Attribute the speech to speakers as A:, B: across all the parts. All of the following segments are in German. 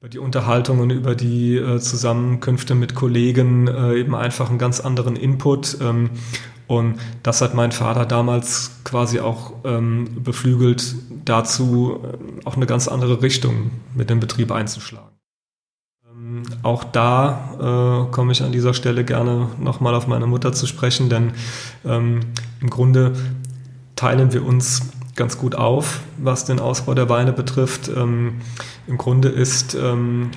A: über die Unterhaltungen, über die äh, Zusammenkünfte mit Kollegen äh, eben einfach einen ganz anderen Input. Ähm, und das hat mein Vater damals quasi auch ähm, beflügelt, dazu äh, auch eine ganz andere Richtung mit dem Betrieb einzuschlagen. Ähm, auch da äh, komme ich an dieser Stelle gerne nochmal auf meine Mutter zu sprechen, denn ähm, im Grunde teilen wir uns ganz gut auf, was den Ausbau der Weine betrifft. Ähm, Im Grunde ist ähm,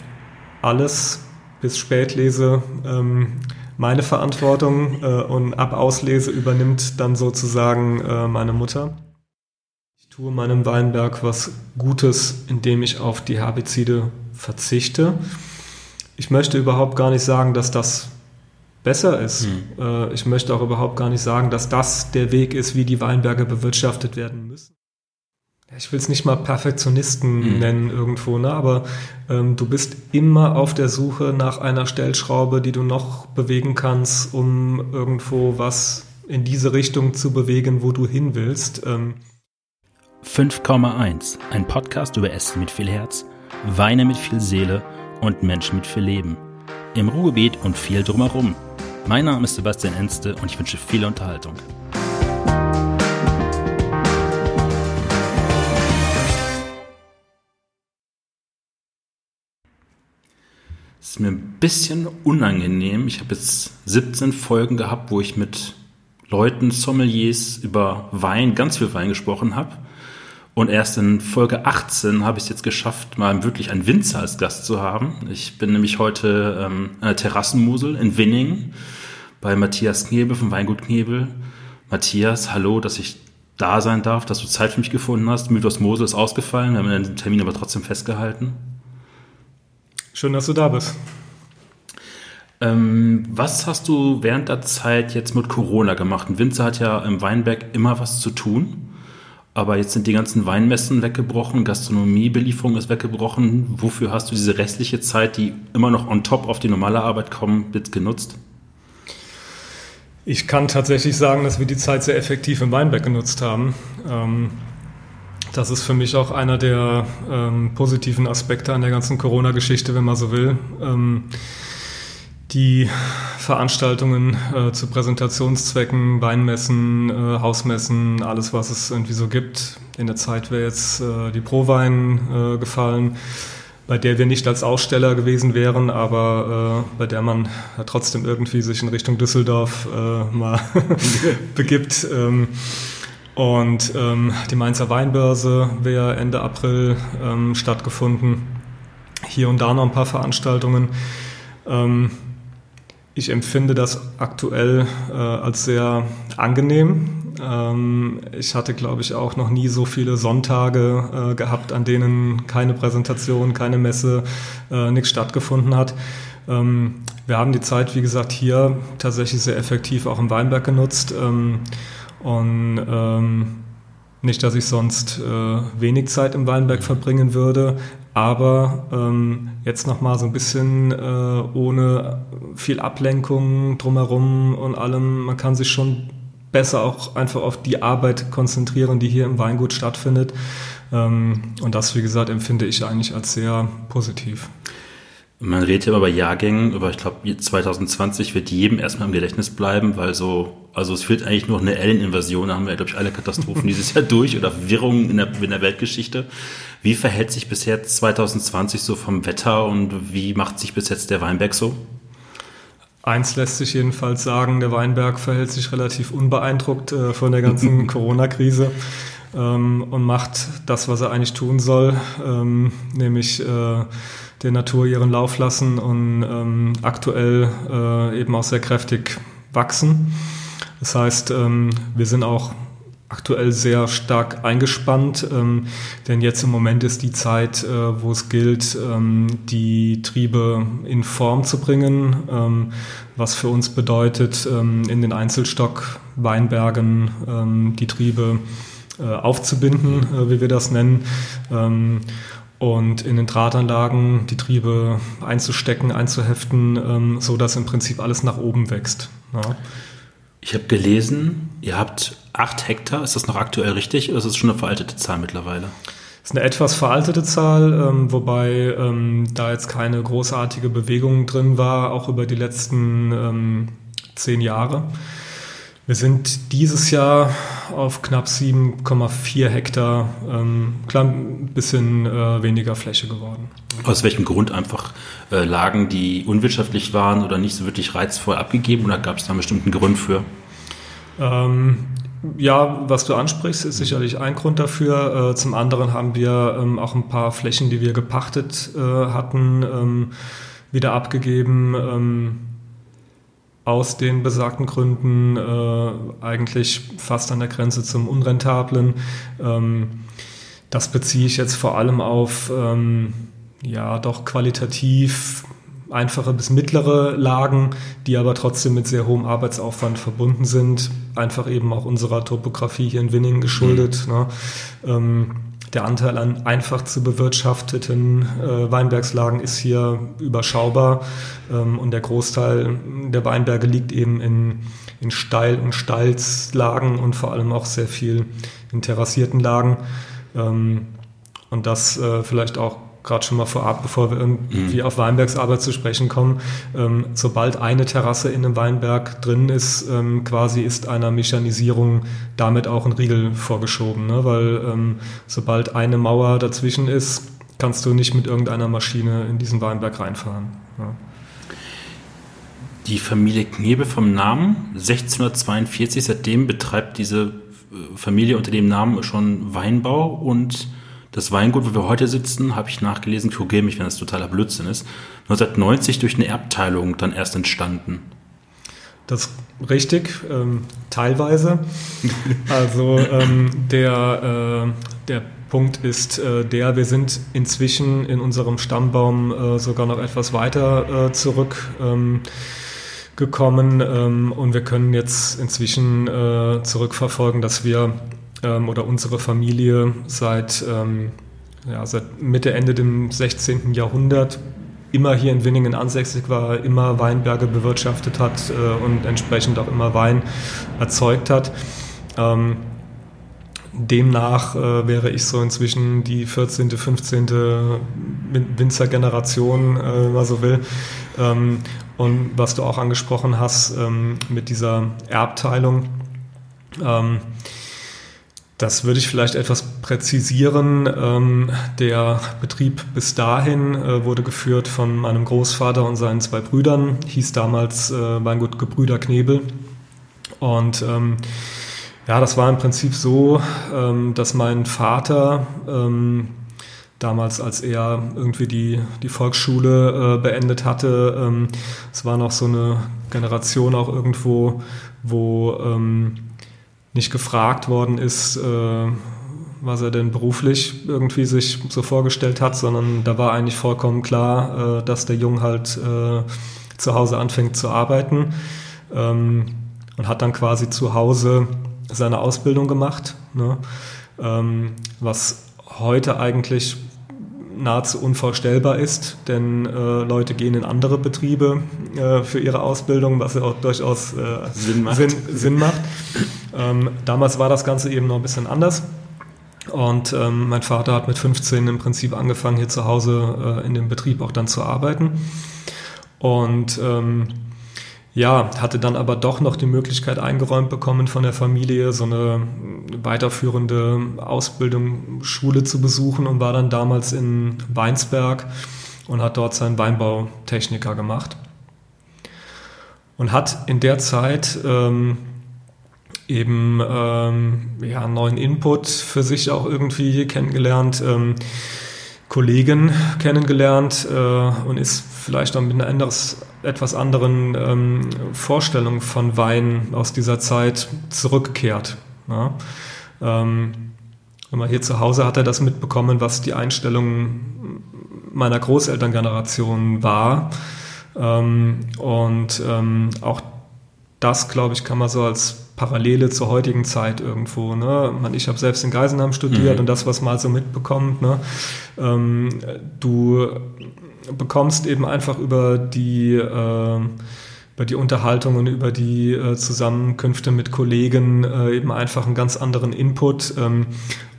A: alles bis Spätlese ähm, meine Verantwortung äh, und ab Auslese übernimmt dann sozusagen äh, meine Mutter. Ich tue meinem Weinberg was Gutes, indem ich auf die Herbizide verzichte. Ich möchte überhaupt gar nicht sagen, dass das besser ist. Mhm. ich möchte auch überhaupt gar nicht sagen, dass das der Weg ist, wie die Weinberge bewirtschaftet werden müssen. Ich will es nicht mal Perfektionisten mhm. nennen irgendwo, ne? aber ähm, du bist immer auf der Suche nach einer Stellschraube, die du noch bewegen kannst, um irgendwo was in diese Richtung zu bewegen, wo du hin willst. Ähm
B: 5,1, ein Podcast über Essen mit viel Herz, Weine mit viel Seele und Menschen mit viel Leben. Im Ruhrgebiet und viel drumherum. Mein Name ist Sebastian Enste und ich wünsche viel Unterhaltung. Es ist mir ein bisschen unangenehm. Ich habe jetzt 17 Folgen gehabt, wo ich mit Leuten, Sommeliers über Wein, ganz viel Wein gesprochen habe. Und erst in Folge 18 habe ich es jetzt geschafft, mal wirklich einen Winzer als Gast zu haben. Ich bin nämlich heute ähm, an der Terrassenmusel in Winning bei Matthias Knebel vom Weingut Knebel. Matthias, hallo, dass ich da sein darf, dass du Zeit für mich gefunden hast. Mythos Mosel ist ausgefallen, wir haben den Termin aber trotzdem festgehalten.
A: Schön, dass du da bist.
B: Ähm, was hast du während der Zeit jetzt mit Corona gemacht? Ein Winzer hat ja im Weinberg immer was zu tun. Aber jetzt sind die ganzen Weinmessen weggebrochen, Gastronomiebelieferung ist weggebrochen. Wofür hast du diese restliche Zeit, die immer noch on top auf die normale Arbeit kommt, jetzt genutzt?
A: Ich kann tatsächlich sagen, dass wir die Zeit sehr effektiv im Weinberg genutzt haben. Ähm, das ist für mich auch einer der ähm, positiven Aspekte an der ganzen Corona-Geschichte, wenn man so will. Die Veranstaltungen äh, zu Präsentationszwecken, Weinmessen, äh, Hausmessen, alles, was es irgendwie so gibt. In der Zeit wäre jetzt äh, die Prowein äh, gefallen, bei der wir nicht als Aussteller gewesen wären, aber äh, bei der man trotzdem irgendwie sich in Richtung Düsseldorf äh, mal begibt. Ähm, und ähm, die Mainzer Weinbörse wäre Ende April ähm, stattgefunden. Hier und da noch ein paar Veranstaltungen. Ähm, ich empfinde das aktuell äh, als sehr angenehm. Ähm, ich hatte, glaube ich, auch noch nie so viele Sonntage äh, gehabt, an denen keine Präsentation, keine Messe, äh, nichts stattgefunden hat. Ähm, wir haben die Zeit, wie gesagt, hier tatsächlich sehr effektiv auch im Weinberg genutzt. Ähm, und ähm, nicht, dass ich sonst äh, wenig Zeit im Weinberg verbringen würde, aber ähm, jetzt nochmal so ein bisschen äh, ohne viel Ablenkung drumherum und allem. Man kann sich schon besser auch einfach auf die Arbeit konzentrieren, die hier im Weingut stattfindet. Ähm, und das, wie gesagt, empfinde ich eigentlich als sehr positiv.
B: Man redet ja immer bei Jahrgängen, aber ich glaube, 2020 wird jedem erstmal im Gedächtnis bleiben, weil so, also es fehlt eigentlich nur eine Alien-Invasion, da haben wir, glaube ich, alle Katastrophen dieses Jahr durch oder Wirrungen in der, in der Weltgeschichte. Wie verhält sich bis jetzt 2020 so vom Wetter und wie macht sich bis jetzt der Weinberg so?
A: Eins lässt sich jedenfalls sagen, der Weinberg verhält sich relativ unbeeindruckt äh, von der ganzen Corona-Krise ähm, und macht das, was er eigentlich tun soll, ähm, nämlich äh, der Natur ihren Lauf lassen und ähm, aktuell äh, eben auch sehr kräftig wachsen. Das heißt, ähm, wir sind auch aktuell sehr stark eingespannt, ähm, denn jetzt im Moment ist die Zeit, äh, wo es gilt, ähm, die Triebe in Form zu bringen, ähm, was für uns bedeutet, ähm, in den Einzelstock Weinbergen ähm, die Triebe äh, aufzubinden, äh, wie wir das nennen und in den Drahtanlagen die Triebe einzustecken, einzuheften, ähm, so dass im Prinzip alles nach oben wächst. Ja.
B: Ich habe gelesen, ihr habt acht Hektar. Ist das noch aktuell richtig oder ist das schon eine veraltete Zahl mittlerweile?
A: ist eine etwas veraltete Zahl, ähm, wobei ähm, da jetzt keine großartige Bewegung drin war, auch über die letzten ähm, zehn Jahre. Wir sind dieses Jahr auf knapp 7,4 Hektar, ähm, klein bisschen äh, weniger Fläche geworden.
B: Aus welchem Grund einfach äh, Lagen, die unwirtschaftlich waren oder nicht so wirklich reizvoll abgegeben oder gab es da einen bestimmten Grund für?
A: Ähm, ja, was du ansprichst, ist sicherlich ein Grund dafür. Äh, zum anderen haben wir ähm, auch ein paar Flächen, die wir gepachtet äh, hatten, ähm, wieder abgegeben. Aus den besagten Gründen äh, eigentlich fast an der Grenze zum Unrentablen. Ähm, das beziehe ich jetzt vor allem auf ähm, ja doch qualitativ einfache bis mittlere Lagen, die aber trotzdem mit sehr hohem Arbeitsaufwand verbunden sind. Einfach eben auch unserer Topografie hier in Winningen geschuldet. Mhm. Ne? Ähm, der Anteil an einfach zu bewirtschafteten äh, Weinbergslagen ist hier überschaubar ähm, und der Großteil der Weinberge liegt eben in, in Steil- und Stalzlagen und vor allem auch sehr viel in terrassierten Lagen. Ähm, und das äh, vielleicht auch gerade schon mal vorab, bevor wir irgendwie mhm. auf Weinbergsarbeit zu sprechen kommen, ähm, sobald eine Terrasse in einem Weinberg drin ist, ähm, quasi ist einer Mechanisierung damit auch ein Riegel vorgeschoben, ne? weil ähm, sobald eine Mauer dazwischen ist, kannst du nicht mit irgendeiner Maschine in diesen Weinberg reinfahren. Ja.
B: Die Familie Knebe vom Namen 1642, seitdem betreibt diese äh, Familie unter dem Namen schon Weinbau und das Weingut, wo wir heute sitzen, habe ich nachgelesen, korrigiere mich, wenn das totaler Blödsinn ist, 1990 durch eine Erbteilung dann erst entstanden.
A: Das ist richtig, ähm, teilweise. Also ähm, der, äh, der Punkt ist äh, der, wir sind inzwischen in unserem Stammbaum äh, sogar noch etwas weiter äh, zurück. Ähm, gekommen ähm, und wir können jetzt inzwischen äh, zurückverfolgen, dass wir ähm, oder unsere Familie seit, ähm, ja, seit Mitte, Ende dem 16. Jahrhundert immer hier in Winningen ansässig war, immer Weinberge bewirtschaftet hat äh, und entsprechend auch immer Wein erzeugt hat. Ähm, demnach äh, wäre ich so inzwischen die 14., 15. Winzergeneration, äh, wenn man so will. Ähm, und was du auch angesprochen hast ähm, mit dieser Erbteilung, ähm, das würde ich vielleicht etwas präzisieren. Ähm, der Betrieb bis dahin äh, wurde geführt von meinem Großvater und seinen zwei Brüdern, hieß damals äh, Weingut Gebrüder Knebel. Und ähm, ja, das war im Prinzip so, ähm, dass mein Vater damals, als er irgendwie die, die Volksschule äh, beendet hatte, es war noch so eine Generation auch irgendwo, wo nicht gefragt worden ist, äh, was er denn beruflich irgendwie sich so vorgestellt hat, sondern da war eigentlich vollkommen klar, äh, dass der Jung halt äh, zu Hause anfängt zu arbeiten ähm, und hat dann quasi zu Hause seine Ausbildung gemacht, ne? ähm, was heute eigentlich nahezu unvorstellbar ist, denn äh, Leute gehen in andere Betriebe äh, für ihre Ausbildung, was ja auch durchaus äh, Sinn macht. Sinn, Sinn macht. Ähm, damals war das Ganze eben noch ein bisschen anders. Und ähm, mein Vater hat mit 15 im Prinzip angefangen, hier zu Hause äh, in dem Betrieb auch dann zu arbeiten. Und ähm, ja, hatte dann aber doch noch die Möglichkeit eingeräumt bekommen von der Familie, so eine weiterführende Ausbildung, Schule zu besuchen und war dann damals in Weinsberg und hat dort seinen Weinbautechniker gemacht. Und hat in der Zeit ähm, eben ähm, ja, neuen Input für sich auch irgendwie kennengelernt, ähm, Kollegen kennengelernt äh, und ist vielleicht auch mit einer anderes, etwas anderen ähm, Vorstellung von Wein aus dieser Zeit zurückgekehrt. Ja? Ähm, wenn man hier zu Hause hat er das mitbekommen, was die Einstellung meiner Großelterngeneration war. Ähm, und ähm, auch das, glaube ich, kann man so als Parallele zur heutigen Zeit irgendwo. Ne? Ich habe selbst in Geisenheim studiert mhm. und das, was man so mitbekommt, ne? Ähm, du bekommst eben einfach über die, äh, über die Unterhaltung und über die äh, Zusammenkünfte mit Kollegen äh, eben einfach einen ganz anderen Input. Ähm,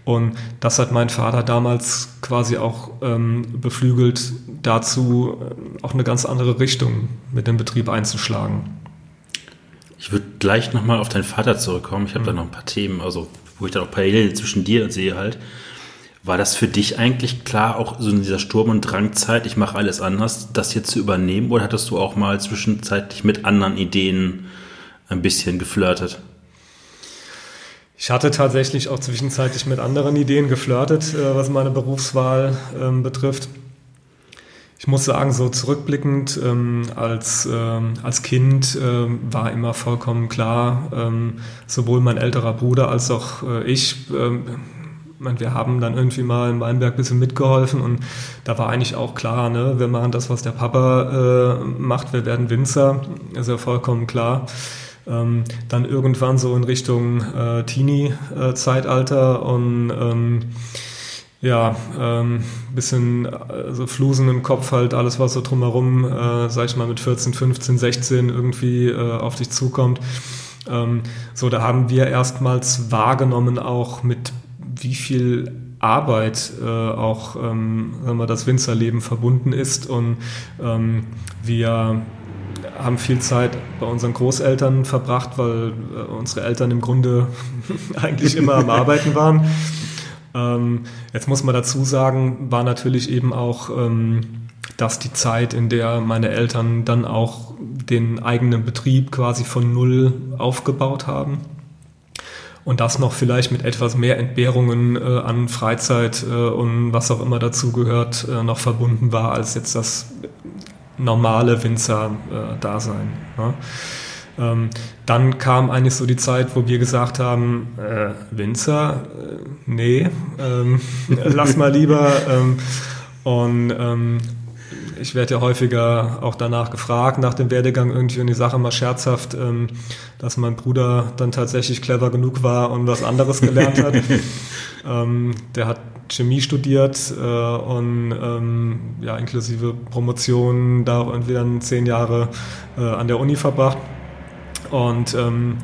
A: Und das hat mein Vater damals quasi auch ähm, beflügelt, dazu äh, auch eine ganz andere Richtung mit dem Betrieb einzuschlagen.
B: Ich würde gleich nochmal auf deinen Vater zurückkommen. Ich habe mhm. da noch ein paar Themen, also wo ich dann auch Parallelen zwischen dir sehe halt. War das für dich eigentlich klar, auch so in dieser Sturm- und Drangzeit, ich mache alles anders, das hier zu übernehmen? Oder hattest du auch mal zwischenzeitlich mit anderen Ideen ein bisschen geflirtet?
A: Ich hatte tatsächlich auch zwischenzeitlich mit anderen Ideen geflirtet, äh, was meine Berufswahl ähm, betrifft. Ich muss sagen, so zurückblickend ähm, als, ähm, als Kind ähm, war immer vollkommen klar, ähm, sowohl mein älterer Bruder als auch äh, ich, ähm, wir haben dann irgendwie mal in Weinberg ein bisschen mitgeholfen und da war eigentlich auch klar, ne, wir machen das, was der Papa äh, macht, wir werden Winzer, ist ja vollkommen klar. Ähm, dann irgendwann so in Richtung äh, Teenie-Zeitalter und ähm, ja, ähm, bisschen also Flusen im Kopf halt, alles was so drumherum, äh, sag ich mal, mit 14, 15, 16 irgendwie äh, auf dich zukommt. Ähm, so, da haben wir erstmals wahrgenommen auch mit wie viel Arbeit äh, auch ähm, wenn man das Winzerleben verbunden ist und ähm, wir haben viel Zeit bei unseren Großeltern verbracht, weil äh, unsere Eltern im Grunde eigentlich immer am Arbeiten waren. Ähm, jetzt muss man dazu sagen, war natürlich eben auch ähm, das die Zeit, in der meine Eltern dann auch den eigenen Betrieb quasi von Null aufgebaut haben. Und das noch vielleicht mit etwas mehr Entbehrungen äh, an Freizeit äh, und was auch immer dazu gehört, äh, noch verbunden war, als jetzt das normale Winzer-Dasein. Äh, ne? Ähm, dann kam eigentlich so die Zeit, wo wir gesagt haben, äh, Winzer, äh, nee, ähm, lass mal lieber. Ähm, und ähm, ich werde ja häufiger auch danach gefragt, nach dem Werdegang irgendwie und die Sache mal scherzhaft, ähm, dass mein Bruder dann tatsächlich clever genug war und was anderes gelernt hat. ähm, der hat Chemie studiert äh, und ähm, ja, inklusive Promotion da auch irgendwie dann zehn Jahre äh, an der Uni verbracht. Und ähm,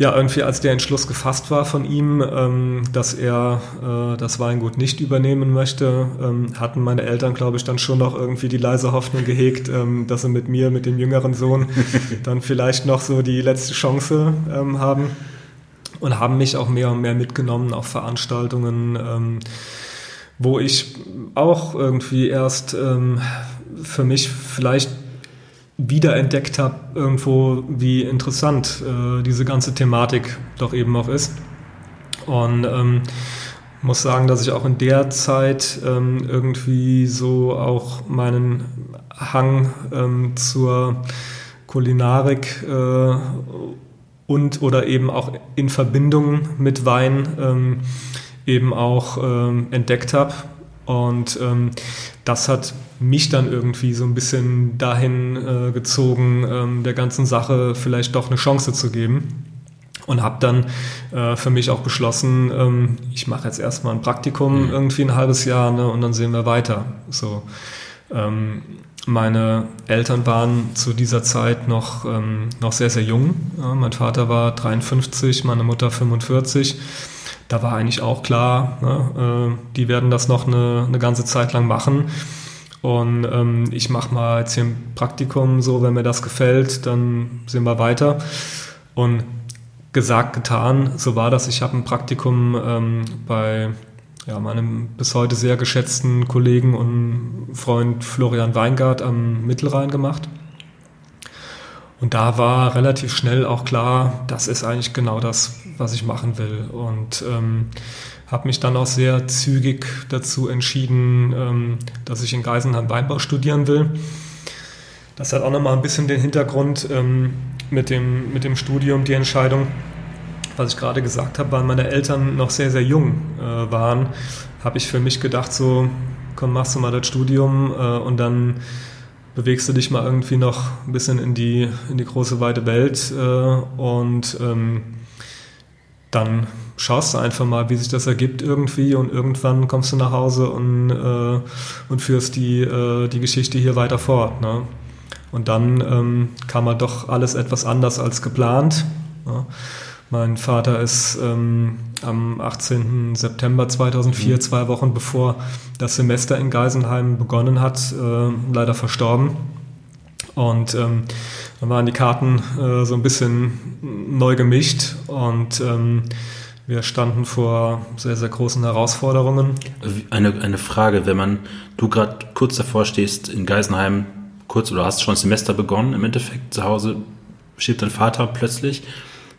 A: ja, irgendwie als der Entschluss gefasst war von ihm, ähm, dass er äh, das Weingut nicht übernehmen möchte, ähm, hatten meine Eltern, glaube ich, dann schon noch irgendwie die leise Hoffnung gehegt, ähm, dass sie mit mir, mit dem jüngeren Sohn, dann vielleicht noch so die letzte Chance ähm, haben und haben mich auch mehr und mehr mitgenommen auf Veranstaltungen, ähm, wo ich auch irgendwie erst ähm, für mich vielleicht wiederentdeckt habe, irgendwo, wie interessant äh, diese ganze Thematik doch eben auch ist. Und ähm, muss sagen, dass ich auch in der Zeit ähm, irgendwie so auch meinen Hang ähm, zur Kulinarik äh, und oder eben auch in Verbindung mit Wein ähm, eben auch ähm, entdeckt habe. Und ähm, das hat mich dann irgendwie so ein bisschen dahin äh, gezogen, ähm, der ganzen Sache vielleicht doch eine Chance zu geben. Und habe dann äh, für mich auch beschlossen, ähm, ich mache jetzt erstmal ein Praktikum mhm. irgendwie ein halbes Jahr ne, und dann sehen wir weiter. So, ähm, meine Eltern waren zu dieser Zeit noch, ähm, noch sehr, sehr jung. Ja, mein Vater war 53, meine Mutter 45 da war eigentlich auch klar, ne, äh, die werden das noch eine, eine ganze Zeit lang machen. Und ähm, ich mache mal jetzt hier ein Praktikum, so wenn mir das gefällt, dann sehen wir weiter. Und gesagt, getan, so war das. Ich habe ein Praktikum ähm, bei ja, meinem bis heute sehr geschätzten Kollegen und Freund Florian Weingart am Mittelrhein gemacht. Und da war relativ schnell auch klar, das ist eigentlich genau das, was ich machen will. Und ähm, habe mich dann auch sehr zügig dazu entschieden, ähm, dass ich in Geisenheim Weinbau studieren will. Das hat auch nochmal ein bisschen den Hintergrund ähm, mit, dem, mit dem Studium, die Entscheidung. Was ich gerade gesagt habe, weil meine Eltern noch sehr, sehr jung äh, waren, habe ich für mich gedacht, so, komm, machst du mal das Studium äh, und dann bewegst du dich mal irgendwie noch ein bisschen in die, in die große weite Welt äh, und ähm, dann schaust du einfach mal, wie sich das ergibt irgendwie und irgendwann kommst du nach Hause und, äh, und führst die, äh, die Geschichte hier weiter fort. Ne? Und dann ähm, kam halt doch alles etwas anders als geplant. Ne? Mein Vater ist ähm, am 18. September 2004, mhm. zwei Wochen bevor das Semester in Geisenheim begonnen hat, äh, leider verstorben. Und ähm, dann waren die Karten äh, so ein bisschen neu gemischt und ähm, wir standen vor sehr, sehr großen Herausforderungen.
B: Eine, eine Frage, wenn man, du gerade kurz davor stehst in Geisenheim, kurz oder hast schon das Semester begonnen, im Endeffekt zu Hause stirbt dein Vater plötzlich.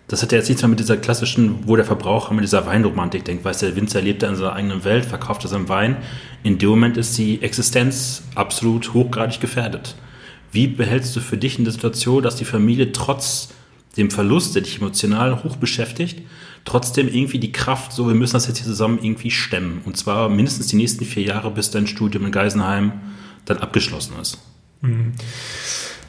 B: Das hat ja jetzt nichts mehr mit dieser klassischen, wo der Verbraucher mit dieser Weinromantik denkt, weißt du, der Winzer lebt da in seiner eigenen Welt, verkauft seinen Wein. In dem Moment ist die Existenz absolut hochgradig gefährdet. Wie behältst du für dich in der Situation, dass die Familie trotz dem Verlust, der dich emotional hoch beschäftigt, trotzdem irgendwie die Kraft, so wir müssen das jetzt hier zusammen irgendwie stemmen. Und zwar mindestens die nächsten vier Jahre, bis dein Studium in Geisenheim dann abgeschlossen ist. Mhm.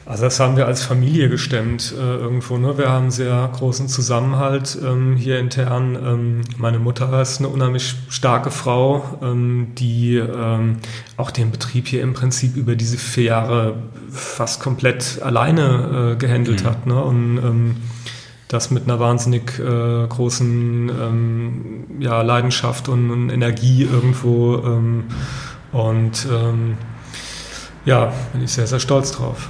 A: Also das haben wir als Familie gestemmt äh, irgendwo. Ne? Wir haben sehr großen Zusammenhalt ähm, hier intern. Ähm, meine Mutter ist eine unheimlich starke Frau, ähm, die ähm, auch den Betrieb hier im Prinzip über diese vier Jahre fast komplett alleine äh, gehandelt mhm. hat. Ne? Und ähm, das mit einer wahnsinnig äh, großen ähm, ja, Leidenschaft und, und, Energie irgendwo. und ja, bin ich sehr, sehr stolz drauf.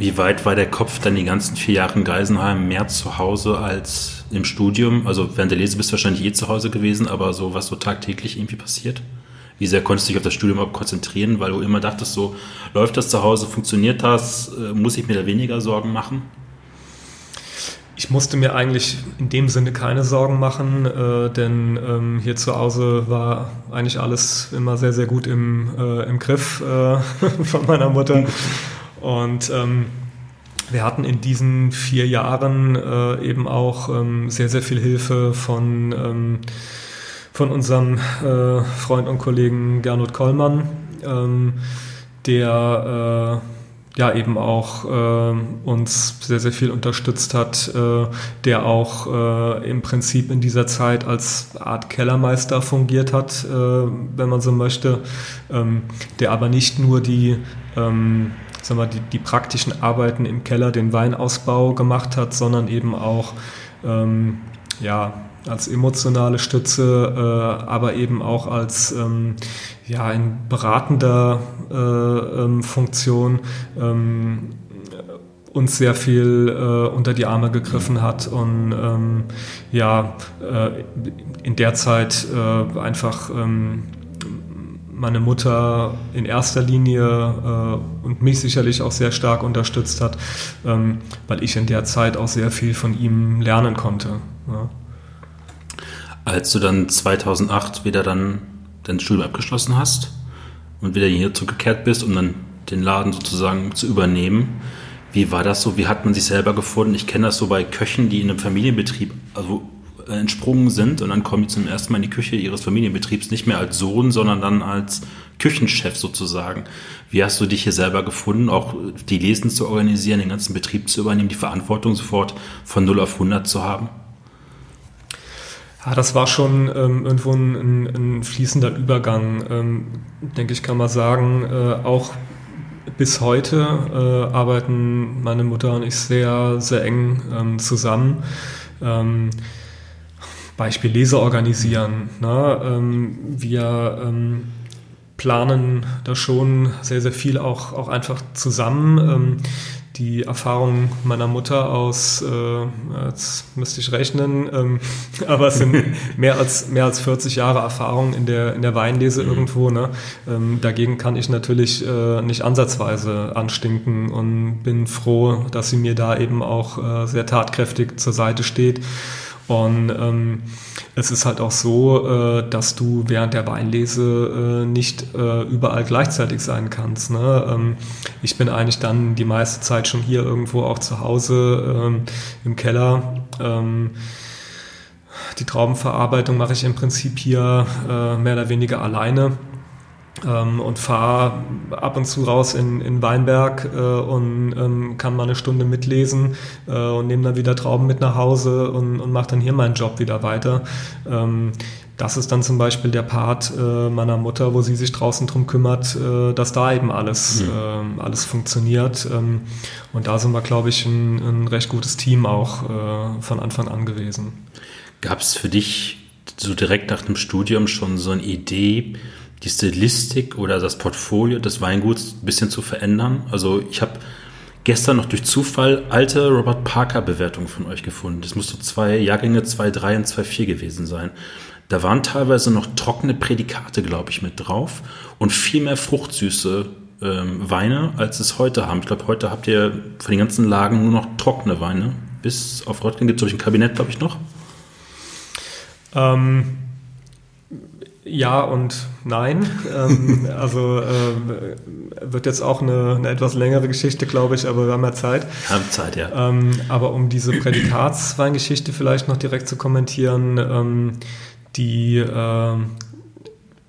B: Wie weit war der Kopf dann die ganzen vier Jahre in Geisenheim mehr zu Hause als im Studium? Also während der Lese bist du wahrscheinlich eh zu Hause gewesen, aber so was so tagtäglich irgendwie passiert? Wie sehr konntest du dich auf das Studium auch konzentrieren, weil du immer dachtest, so läuft das zu Hause, funktioniert das, äh, muss ich mir da weniger Sorgen machen?
A: Ich musste mir eigentlich in dem Sinne keine Sorgen machen, äh, denn ähm, hier zu Hause war eigentlich alles immer sehr, sehr gut im, äh, im Griff äh, von meiner Mutter. Und ähm, wir hatten in diesen vier Jahren äh, eben auch ähm, sehr, sehr viel Hilfe von, ähm, von unserem äh, Freund und Kollegen Gernot Kollmann, ähm, der äh, ja eben auch äh, uns sehr, sehr viel unterstützt hat, äh, der auch äh, im Prinzip in dieser Zeit als Art Kellermeister fungiert hat, wenn man so möchte, ähm, der aber nicht nur die ähm, sag mal, die, die praktischen Arbeiten im Keller, den Weinausbau gemacht hat, sondern eben auch ähm, ja, als emotionale Stütze, äh, aber eben auch als ähm, ja, in beratender äh, ähm, Funktion ähm, uns sehr viel äh, unter die Arme gegriffen hat und ähm, ja, äh, in der Zeit äh, einfach ähm, meine Mutter in erster Linie äh, und mich sicherlich auch sehr stark unterstützt hat, ähm, weil ich in der Zeit auch sehr viel von ihm lernen konnte. Ja.
B: Als du dann 2008 wieder dann dein Studium abgeschlossen hast und wieder hier zurückgekehrt bist, um dann den Laden sozusagen zu übernehmen, wie war das so? Wie hat man sich selber gefunden? Ich kenne das so bei Köchen, die in einem Familienbetrieb, also entsprungen sind und dann kommen die zum ersten Mal in die Küche ihres Familienbetriebs nicht mehr als Sohn, sondern dann als Küchenchef sozusagen. Wie hast du dich hier selber gefunden, auch die Lesen zu organisieren, den ganzen Betrieb zu übernehmen, die Verantwortung sofort von 0 auf 100 zu haben?
A: Ja, das war schon ähm, irgendwo ein, ein, fließender Übergang, ähm, denke ich, kann man sagen. Äh, auch bis heute äh, arbeiten meine Mutter und ich sehr, sehr eng ähm, zusammen. Ähm, Beispiel Leser organisieren. Ne? Ähm, wir ähm, planen da schon sehr, sehr viel auch, auch einfach zusammen. Ähm, die Erfahrung meiner Mutter aus, äh, jetzt müsste ich rechnen, ähm, aber es sind mehr als, mehr als 40 Jahre Erfahrung in der, in der Weinlese mhm. irgendwo. Ne? Ähm, dagegen kann ich natürlich äh, nicht ansatzweise anstinken und bin froh, dass sie mir da eben auch äh, sehr tatkräftig zur Seite steht. Und ähm, es ist halt auch so, äh, dass du während der Weinlese äh, nicht äh, überall gleichzeitig sein kannst. Ne? Ähm, ich bin eigentlich dann die meiste Zeit schon hier irgendwo auch zu Hause ähm, im Keller. Ähm, die Traubenverarbeitung mache ich im Prinzip hier äh, mehr oder weniger alleine ähm, und fahre ab und zu raus in, in Weinberg äh, und ähm, kann mal eine Stunde mitlesen äh, und nehme dann wieder Trauben mit nach Hause und, und mache dann hier meinen Job wieder weiter. Ähm, das ist dann zum Beispiel der Part äh, meiner Mutter, wo sie sich draußen drum kümmert, äh, dass da eben alles, mhm. äh, alles funktioniert. Ähm, und da sind wir, glaube ich, ein, ein recht gutes Team auch äh, von Anfang an gewesen.
B: Gab es für dich so direkt nach dem Studium schon so eine Idee, die Stilistik oder das Portfolio des Weinguts ein bisschen zu verändern? Also ich habe gestern noch durch Zufall alte Robert Parker Bewertungen von euch gefunden. Das musste zwei Jahrgänge 2.3 und 2.4 gewesen sein. Da waren teilweise noch trockene Prädikate, glaube ich, mit drauf und viel mehr fruchtsüße ähm, Weine, als es heute haben. Ich glaube, heute habt ihr von den ganzen Lagen nur noch trockene Weine. Bis auf Röttgen gibt es, ein Kabinett, glaube ich, noch.
A: Ähm, ja und nein. ähm, also äh, wird jetzt auch eine, eine, etwas längere Geschichte, glaube ich, aber wir haben ja Zeit.
B: Wir haben Zeit, ja.
A: Ähm, aber um diese Prädikatsweingeschichte vielleicht noch direkt zu kommentieren, ähm, die äh,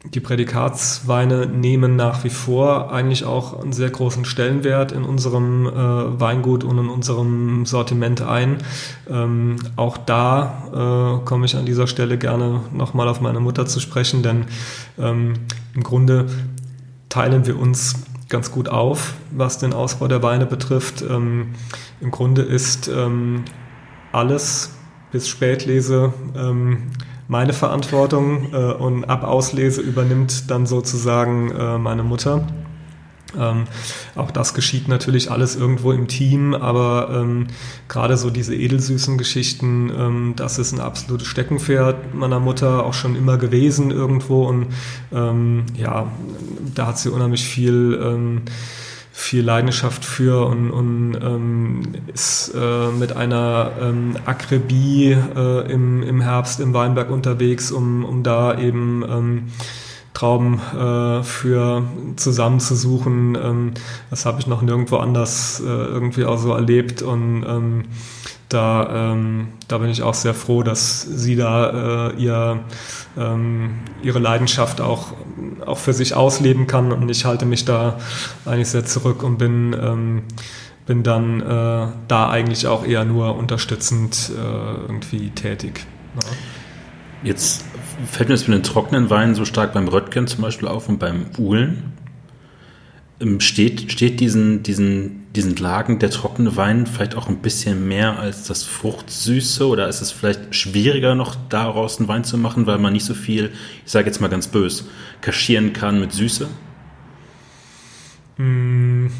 A: die Prädikatsweine nehmen nach wie vor eigentlich auch einen sehr großen Stellenwert in unserem äh, Weingut und in unserem Sortiment ein. Ähm, auch da äh, komme ich an dieser Stelle gerne nochmal auf meine Mutter zu sprechen, denn ähm, im Grunde teilen wir uns ganz gut auf, was den Ausbau der Weine betrifft. Ähm, Im Grunde ist ähm, alles bis Spätlese ähm, meine Verantwortung äh, und ab Auslese übernimmt dann sozusagen äh, meine Mutter. Ähm, auch das geschieht natürlich alles irgendwo im Team, aber ähm, gerade so diese edelsüßen Geschichten, ähm, das ist ein absolutes Steckenpferd meiner Mutter auch schon immer gewesen irgendwo und ähm, ja, da hat sie unheimlich viel ähm, viel Leidenschaft für und, und ähm, ist äh, mit einer ähm, Akribie äh, im, im Herbst im Weinberg unterwegs, um, um da eben ähm, Trauben äh, für zusammenzusuchen. Ähm, das habe ich noch nirgendwo anders äh, irgendwie auch so erlebt und ähm, da, ähm, da bin ich auch sehr froh, dass sie da äh, ihr, ähm, ihre Leidenschaft auch, auch für sich ausleben kann und ich halte mich da eigentlich sehr zurück und bin, ähm, bin dann äh, da eigentlich auch eher nur unterstützend äh, irgendwie tätig. Ja.
B: Jetzt fällt mir das mit den trockenen Weinen so stark beim Röttgen zum Beispiel auf und beim Uhlen. Ähm, steht, steht diesen, diesen, diesen Lagen der trockene Wein vielleicht auch ein bisschen mehr als das Fruchtsüße oder ist es vielleicht schwieriger noch daraus einen Wein zu machen, weil man nicht so viel, ich sage jetzt mal ganz bös, kaschieren kann mit Süße?
A: Hm.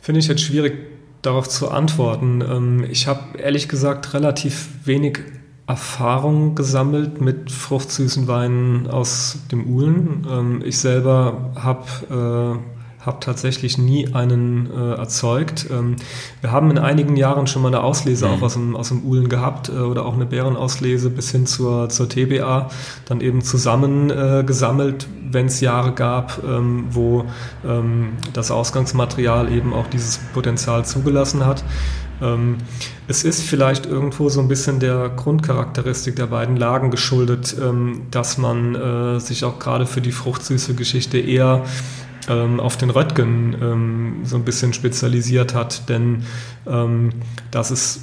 A: Finde ich jetzt schwierig darauf zu antworten. Ähm, ich habe ehrlich gesagt relativ wenig Erfahrung gesammelt mit fruchtsüßen Weinen aus dem Uhlen. Ähm, ich selber habe äh, hab tatsächlich nie einen äh, erzeugt. Ähm, wir haben in einigen Jahren schon mal eine Auslese mhm. auch aus dem, aus dem Uhlen gehabt äh, oder auch eine Bärenauslese bis hin zur, zur TBA, dann eben zusammen äh, gesammelt, wenn es Jahre gab, ähm, wo ähm, das Ausgangsmaterial eben auch dieses Potenzial zugelassen hat. Ähm, es ist vielleicht irgendwo so ein bisschen der Grundcharakteristik der beiden Lagen geschuldet, ähm, dass man äh, sich auch gerade für die fruchtsüße Geschichte eher ähm, auf den Röttgen so ein bisschen spezialisiert hat, denn das ist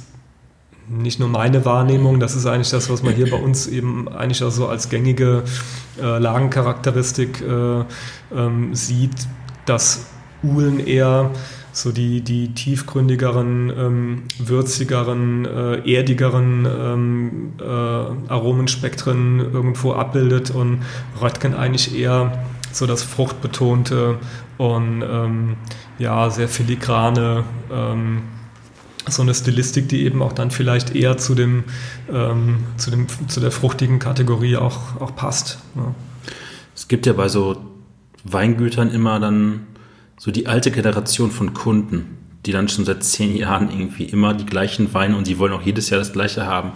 A: nicht nur meine Wahrnehmung, das ist eigentlich das, was man hier bei uns eben eigentlich auch so als gängige äh, Lagencharakteristik äh, sieht, dass Uhlen eher so die, die tiefgründigeren, ähm, würzigeren, äh, erdigeren ähm, äh, Aromenspektren irgendwo abbildet und Röttgen eigentlich eher so das fruchtbetonte und ähm, ja, sehr filigrane, ähm, so eine Stilistik, die eben auch dann vielleicht eher zu dem, ähm, zu dem, zu der fruchtigen Kategorie auch, auch passt. Ja.
B: Es gibt ja bei so Weingütern immer dann so die alte Generation von Kunden, die dann schon seit zehn Jahren irgendwie immer die gleichen Weine und die wollen auch jedes Jahr das gleiche haben.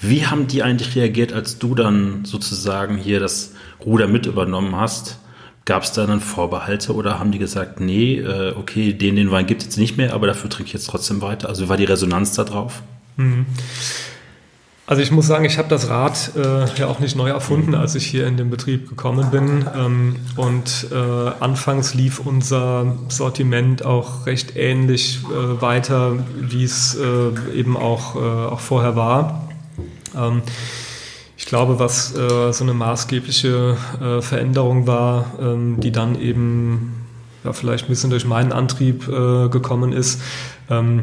B: Wie haben die eigentlich reagiert, als du dann sozusagen hier das Ruder mit übernommen hast? Gab es da dann Vorbehalte oder haben die gesagt, nee, äh, okay, den, den Wein gibt es jetzt nicht mehr, aber dafür trinke ich jetzt trotzdem weiter? Also war die Resonanz da drauf? Mhm.
A: Also ich muss sagen, ich habe das Rad äh, ja auch nicht neu erfunden, als ich hier in den Betrieb gekommen bin. Ähm, und äh, anfangs lief unser Sortiment auch recht ähnlich äh, weiter, wie es äh, eben auch, äh, auch vorher war. Ähm, ich glaube, was äh, so eine maßgebliche Veränderung war, ähm, die dann eben ja, vielleicht ein bisschen durch meinen Antrieb gekommen ist, ähm,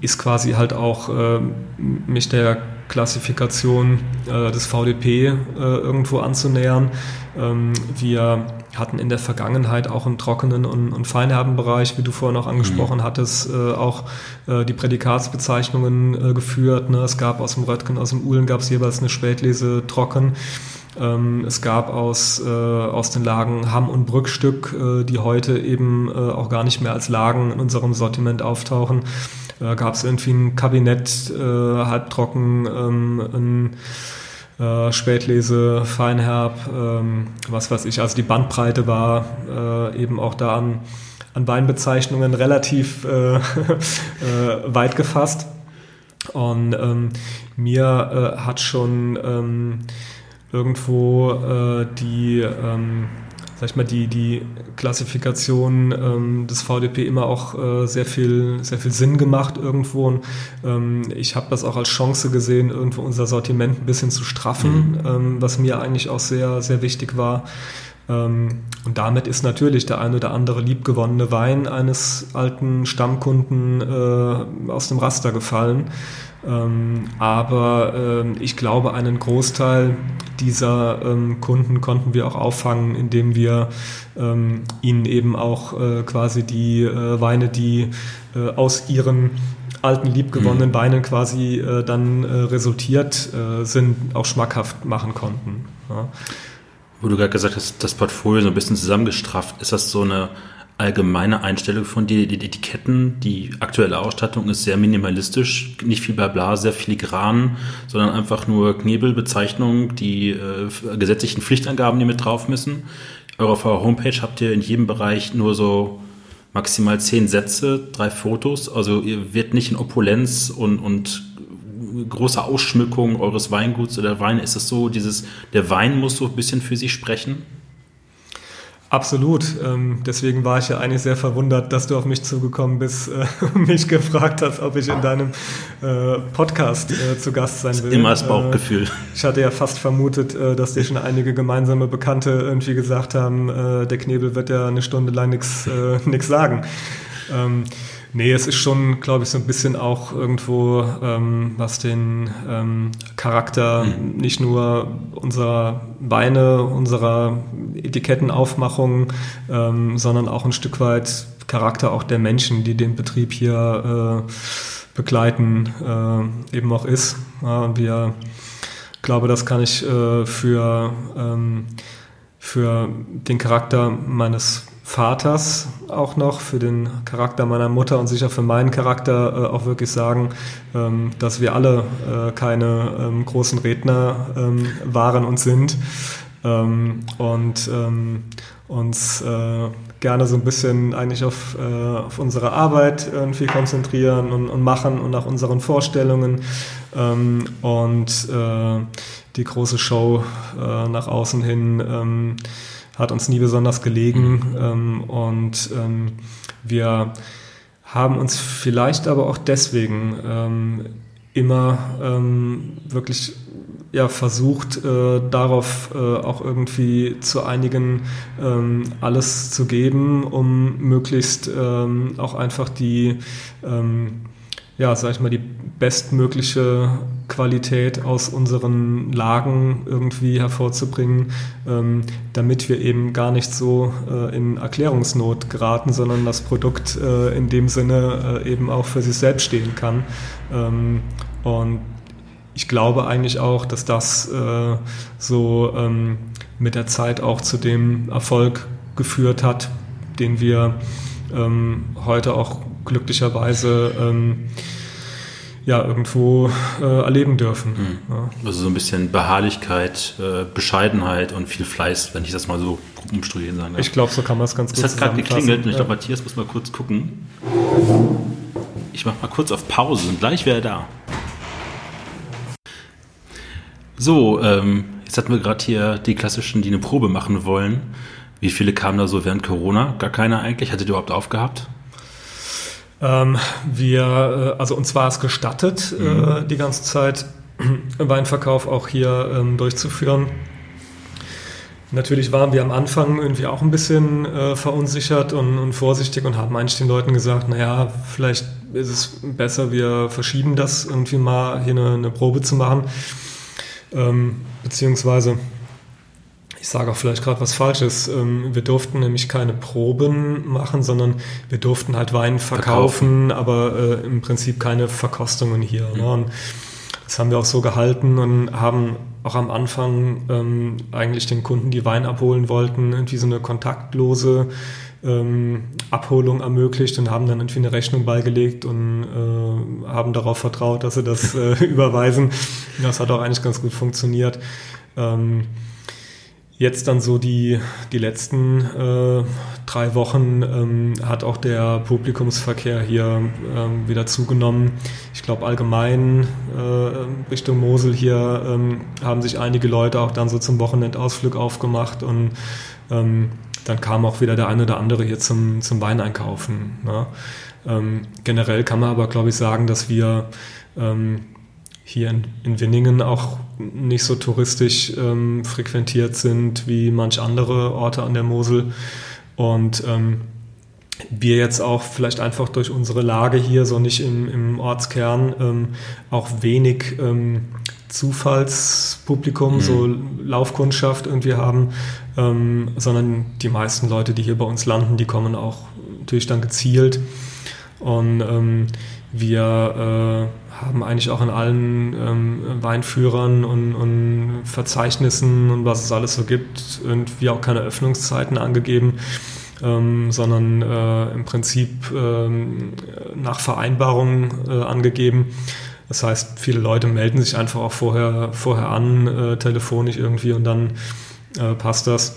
A: ist quasi halt auch mich der Klassifikation äh, des VDP äh, irgendwo anzunähern. Ähm, wir hatten in der Vergangenheit auch im trockenen und, und feinherben Bereich, wie du vorhin auch angesprochen mhm. hattest, äh, auch äh, die Prädikatsbezeichnungen äh, geführt. Ne? Es gab aus dem Röttgen, aus dem Uhlen gab es jeweils eine Spätlese trocken. Ähm, es gab aus, äh, aus den Lagen Hamm und Brückstück, äh, die heute eben äh, auch gar nicht mehr als Lagen in unserem Sortiment auftauchen. Äh, gab es irgendwie ein Kabinett, äh, halbtrocken, ähm, ein äh, Spätlese, Feinherb, ähm, was weiß ich. Also die Bandbreite war äh, eben auch da an, an Weinbezeichnungen relativ äh, äh, weit gefasst. Und ähm, mir äh, hat schon ähm, irgendwo äh, die ähm, sag ich mal, die, die Klassifikation ähm, des VDP immer auch äh, sehr, viel, sehr viel Sinn gemacht irgendwo. Und, ähm, ich habe das auch als Chance gesehen, irgendwo unser Sortiment ein bisschen zu straffen, mhm. ähm, was mir eigentlich auch sehr, sehr wichtig war. Ähm, und damit ist natürlich der ein oder andere liebgewonnene Wein eines alten Stammkunden äh, aus dem Raster gefallen. Ähm, aber ähm, ich glaube, einen Großteil dieser ähm, Kunden konnten wir auch auffangen, indem wir ihnen eben auch äh, quasi die äh, Weine, die äh, aus ihren alten liebgewonnenen mhm. Weinen quasi dann resultiert sind, auch schmackhaft machen konnten. Ja.
B: Wo du gerade gesagt hast, das Portfolio so ein bisschen zusammengestrafft, ist das so eine allgemeine Einstellung von die Etiketten, die aktuelle Ausstattung ist sehr minimalistisch, nicht viel Blabla, sehr filigran, sondern einfach nur Knebelbezeichnungen, die äh, gesetzlichen Pflichtangaben, die mit drauf müssen. Auf eurer Homepage habt ihr in jedem Bereich nur so maximal zehn Sätze, drei Fotos, also ihr wird nicht in Opulenz und, und große Ausschmückung eures Weinguts oder Wein, ist es so, dieses, der Wein muss so ein bisschen für sich sprechen?
A: Absolut. Ähm, deswegen war ich ja eigentlich sehr verwundert, dass du auf mich zugekommen bist äh, und mich gefragt hast, ob ich in deinem äh, Podcast äh, zu Gast sein will.
B: Immer das Bauchgefühl.
A: ich hatte ja fast vermutet, dass dir schon einige gemeinsame Bekannte irgendwie gesagt haben, der Knebel wird ja eine Stunde lang nichts sagen. Nee, es ist schon, glaube ich, so ein bisschen auch irgendwo, ähm, was den ähm, Charakter mhm. nicht nur unserer Beine, unserer Etikettenaufmachung, ähm, sondern auch ein Stück weit Charakter auch der Menschen, die den Betrieb hier äh, begleiten, äh, eben auch ist. Ja, wir glaube, das kann ich äh, für, ähm, für den Charakter meines Vaters auch noch, für den Charakter meiner Mutter und sicher für meinen Charakter äh, auch wirklich sagen, ähm, dass wir alle äh, keine ähm, großen Redner ähm, waren und sind ähm, und ähm, uns äh, gerne so ein bisschen eigentlich auf, äh, auf unsere Arbeit irgendwie konzentrieren und, und, machen und nach unseren Vorstellungen ähm, und äh, die große Show äh, nach außen hin hat uns nie besonders gelegen mhm. ähm, und ähm, wir haben uns vielleicht aber auch deswegen ähm, immer ähm, wirklich ja, versucht, äh, darauf äh, auch irgendwie zu einigen, ähm, alles zu geben, um möglichst ähm, auch einfach die ja, sag ich mal, die bestmögliche Qualität aus unseren Lagen irgendwie hervorzubringen, ähm, damit wir eben gar nicht so äh, in Erklärungsnot geraten, sondern das Produkt äh, in dem Sinne äh, eben auch für sich selbst stehen kann. Ähm, und ich glaube eigentlich auch, dass das äh, so ähm, mit der Zeit auch zu dem Erfolg geführt hat, den wir ähm, heute auch glücklicherweise ähm, ja, irgendwo äh, erleben dürfen. Mhm.
B: Ja. Also so ein bisschen Beharrlichkeit, äh, Bescheidenheit und viel Fleiß, wenn ich das mal so umstruieren sagen
A: darf. Ich glaube, so kann man es ganz
B: gut sagen. Es hat gerade geklingelt und ich glaube, Matthias muss mal kurz gucken. Ich mache mal kurz auf Pause und gleich wäre er da. So, ähm, jetzt hatten wir gerade hier die klassischen, die eine Probe machen wollen. Wie viele kamen da so während Corona? Gar keiner eigentlich? Hattet ihr überhaupt aufgehabt?
A: Ähm, wir, äh, also uns war es gestattet, äh, mhm. äh, die ganze Zeit Weinverkauf auch hier ähm, durchzuführen. Natürlich waren wir am Anfang irgendwie auch ein bisschen äh, verunsichert und, und, vorsichtig und haben eigentlich den Leuten gesagt, naja, vielleicht ist es besser, wir verschieben das irgendwie mal hier eine, eine Probe zu machen. Ähm, beziehungsweise, ich sage auch vielleicht gerade was Falsches, ähm, wir durften nämlich keine Proben machen, sondern wir durften halt Wein verkaufen, verkaufen. aber äh, im Prinzip keine Verkostungen hier. Mhm. Ne? Und das haben wir auch so gehalten und haben auch am Anfang ähm, eigentlich den Kunden, die Wein abholen wollten, irgendwie so eine kontaktlose ähm, Abholung ermöglicht und haben dann irgendwie eine Rechnung beigelegt und äh, haben darauf vertraut, dass sie das äh, überweisen. Das hat auch eigentlich ganz gut funktioniert. Ähm, Jetzt dann so die, die letzten äh, drei Wochen ähm, hat auch der Publikumsverkehr hier ähm, wieder zugenommen. Ich glaube allgemein äh, Richtung Mosel hier ähm, haben sich einige Leute auch dann so zum Wochenendausflug aufgemacht und ähm, dann kam auch wieder der eine oder andere hier zum, zum Weineinkaufen. Ne? Ähm, generell kann man aber, glaube ich, sagen, dass wir ähm, hier in, in Winningen auch nicht so touristisch ähm, frequentiert sind wie manch andere Orte an der Mosel. Und ähm, wir jetzt auch vielleicht einfach durch unsere Lage hier, so nicht im, im Ortskern, ähm, auch wenig ähm, Zufallspublikum, mhm. so Laufkundschaft irgendwie haben, ähm, sondern die meisten Leute, die hier bei uns landen, die kommen auch natürlich dann gezielt. Und ähm, wir äh, haben eigentlich auch in allen ähm, Weinführern und, und, Verzeichnissen und was es alles so gibt, irgendwie auch keine Öffnungszeiten angegeben, ähm, sondern äh, im Prinzip ähm, nach Vereinbarung äh, angegeben. Das heißt, viele Leute melden sich einfach auch vorher, vorher an, äh, telefonisch irgendwie und dann äh, passt das.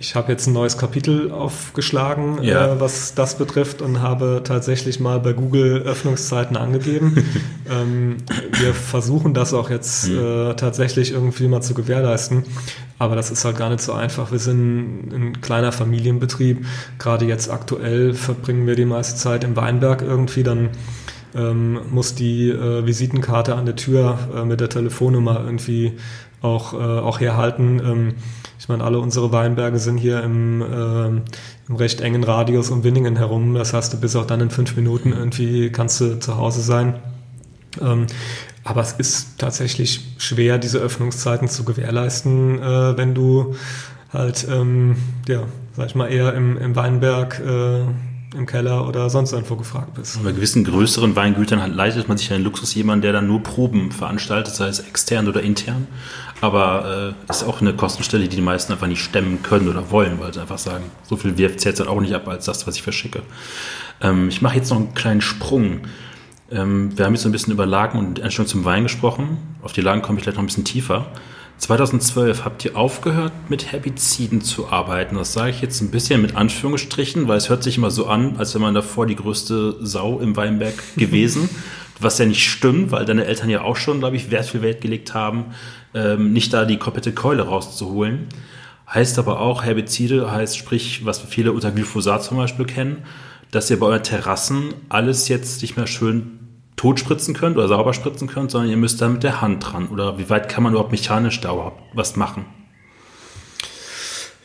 A: Ich habe jetzt ein neues Kapitel aufgeschlagen, ja. äh, was das betrifft und habe tatsächlich mal bei Google Öffnungszeiten angegeben. ähm, wir versuchen das auch jetzt mhm. äh, tatsächlich irgendwie mal zu gewährleisten, aber das ist halt gar nicht so einfach. Wir sind ein kleiner Familienbetrieb. Gerade jetzt aktuell verbringen wir die meiste Zeit im Weinberg irgendwie, dann ähm, muss die äh, Visitenkarte an der Tür äh, mit der Telefonnummer irgendwie auch, äh, auch herhalten. Ähm, ich meine, alle unsere Weinberge sind hier im, äh, im recht engen Radius um Winningen herum. Das heißt, du bist auch dann in fünf Minuten irgendwie, kannst du zu Hause sein. Ähm, aber es ist tatsächlich schwer, diese Öffnungszeiten zu gewährleisten, äh, wenn du halt, ähm, ja, sag ich mal, eher im, im Weinberg äh, im Keller oder sonst irgendwo gefragt bist.
B: Bei gewissen größeren Weingütern halt leistet man sich einen Luxus jemand, der dann nur Proben veranstaltet, sei es extern oder intern. Aber äh, ist auch eine Kostenstelle, die die meisten einfach nicht stemmen können oder wollen, weil sie einfach sagen, so viel wirft jetzt halt auch nicht ab als das, was ich verschicke. Ähm, ich mache jetzt noch einen kleinen Sprung. Ähm, wir haben jetzt so ein bisschen über Lagen und Einstellung zum Wein gesprochen. Auf die Lagen komme ich gleich noch ein bisschen tiefer. 2012 habt ihr aufgehört, mit Herbiziden zu arbeiten. Das sage ich jetzt ein bisschen mit Anführungsstrichen, weil es hört sich immer so an, als wenn man davor die größte Sau im Weinberg gewesen. was ja nicht stimmt, weil deine Eltern ja auch schon, glaube ich, Wert viel Wert gelegt haben, ähm, nicht da die komplette Keule rauszuholen. Heißt aber auch, Herbizide heißt sprich, was viele unter Glyphosat zum Beispiel kennen, dass ihr bei euren Terrassen alles jetzt nicht mehr schön tot spritzen könnt oder sauber spritzen könnt, sondern ihr müsst da mit der Hand dran. Oder wie weit kann man überhaupt mechanisch da überhaupt was machen?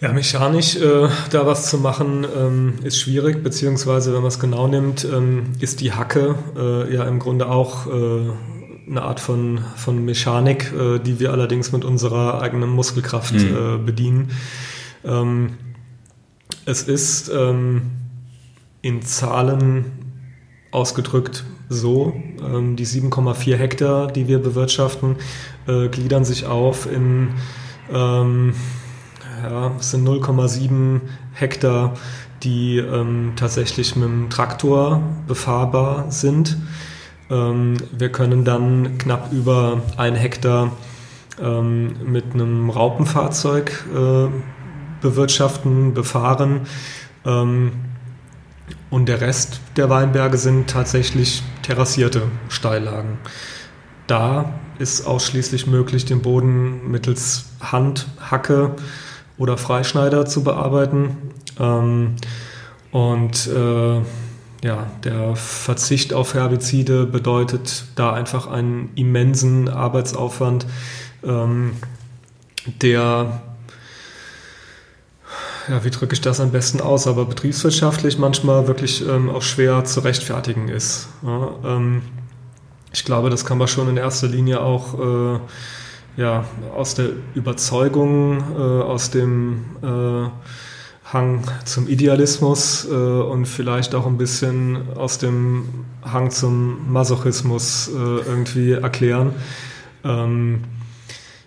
A: Ja, mechanisch äh, da was zu machen ähm, ist schwierig, beziehungsweise wenn man es genau nimmt, ähm, ist die Hacke äh, ja im Grunde auch äh, eine Art von, von Mechanik, äh, die wir allerdings mit unserer eigenen Muskelkraft mhm. bedienen. Ähm, es ist ähm, in Zahlen ausgedrückt so. Ähm, die 7,4 Hektar, die wir bewirtschaften, äh, gliedern sich auf in ähm, ja, es sind 0,7 Hektar, die ähm, tatsächlich mit dem Traktor befahrbar sind. Ähm, wir können dann knapp über ein Hektar ähm, mit einem Raupenfahrzeug äh, bewirtschaften, befahren. Ähm, und der Rest der Weinberge sind tatsächlich terrassierte Steillagen. Da ist ausschließlich möglich, den Boden mittels Handhacke oder Freischneider zu bearbeiten. Und äh, ja, der Verzicht auf Herbizide bedeutet da einfach einen immensen Arbeitsaufwand, ähm, der ja, wie drücke ich das am besten aus, aber betriebswirtschaftlich manchmal wirklich ähm, auch schwer zu rechtfertigen ist. Ja, ähm, ich glaube, das kann man schon in erster Linie auch äh, ja, aus der Überzeugung, äh, aus dem äh, Hang zum Idealismus äh, und vielleicht auch ein bisschen aus dem Hang zum Masochismus äh, irgendwie erklären. Ähm,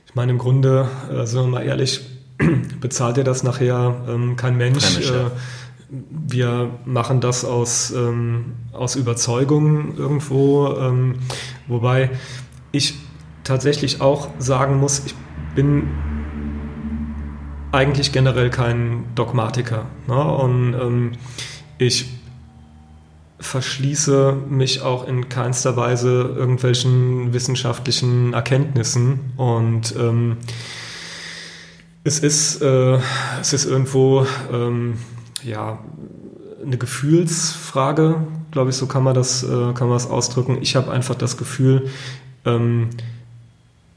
A: ich meine, im Grunde, äh, sind wir mal ehrlich, bezahlt ihr das nachher ähm, kein Mensch. Ja. Äh, wir machen das aus, ähm, aus Überzeugung irgendwo, ähm, wobei ich tatsächlich auch sagen muss, ich bin eigentlich generell kein Dogmatiker. Ne? Und ähm, ich verschließe mich auch in keinster Weise irgendwelchen wissenschaftlichen Erkenntnissen. Und ähm, es, ist, äh, es ist irgendwo ähm, ja, eine Gefühlsfrage, glaube ich, so kann man das, äh, kann man das ausdrücken. Ich habe einfach das Gefühl, ähm,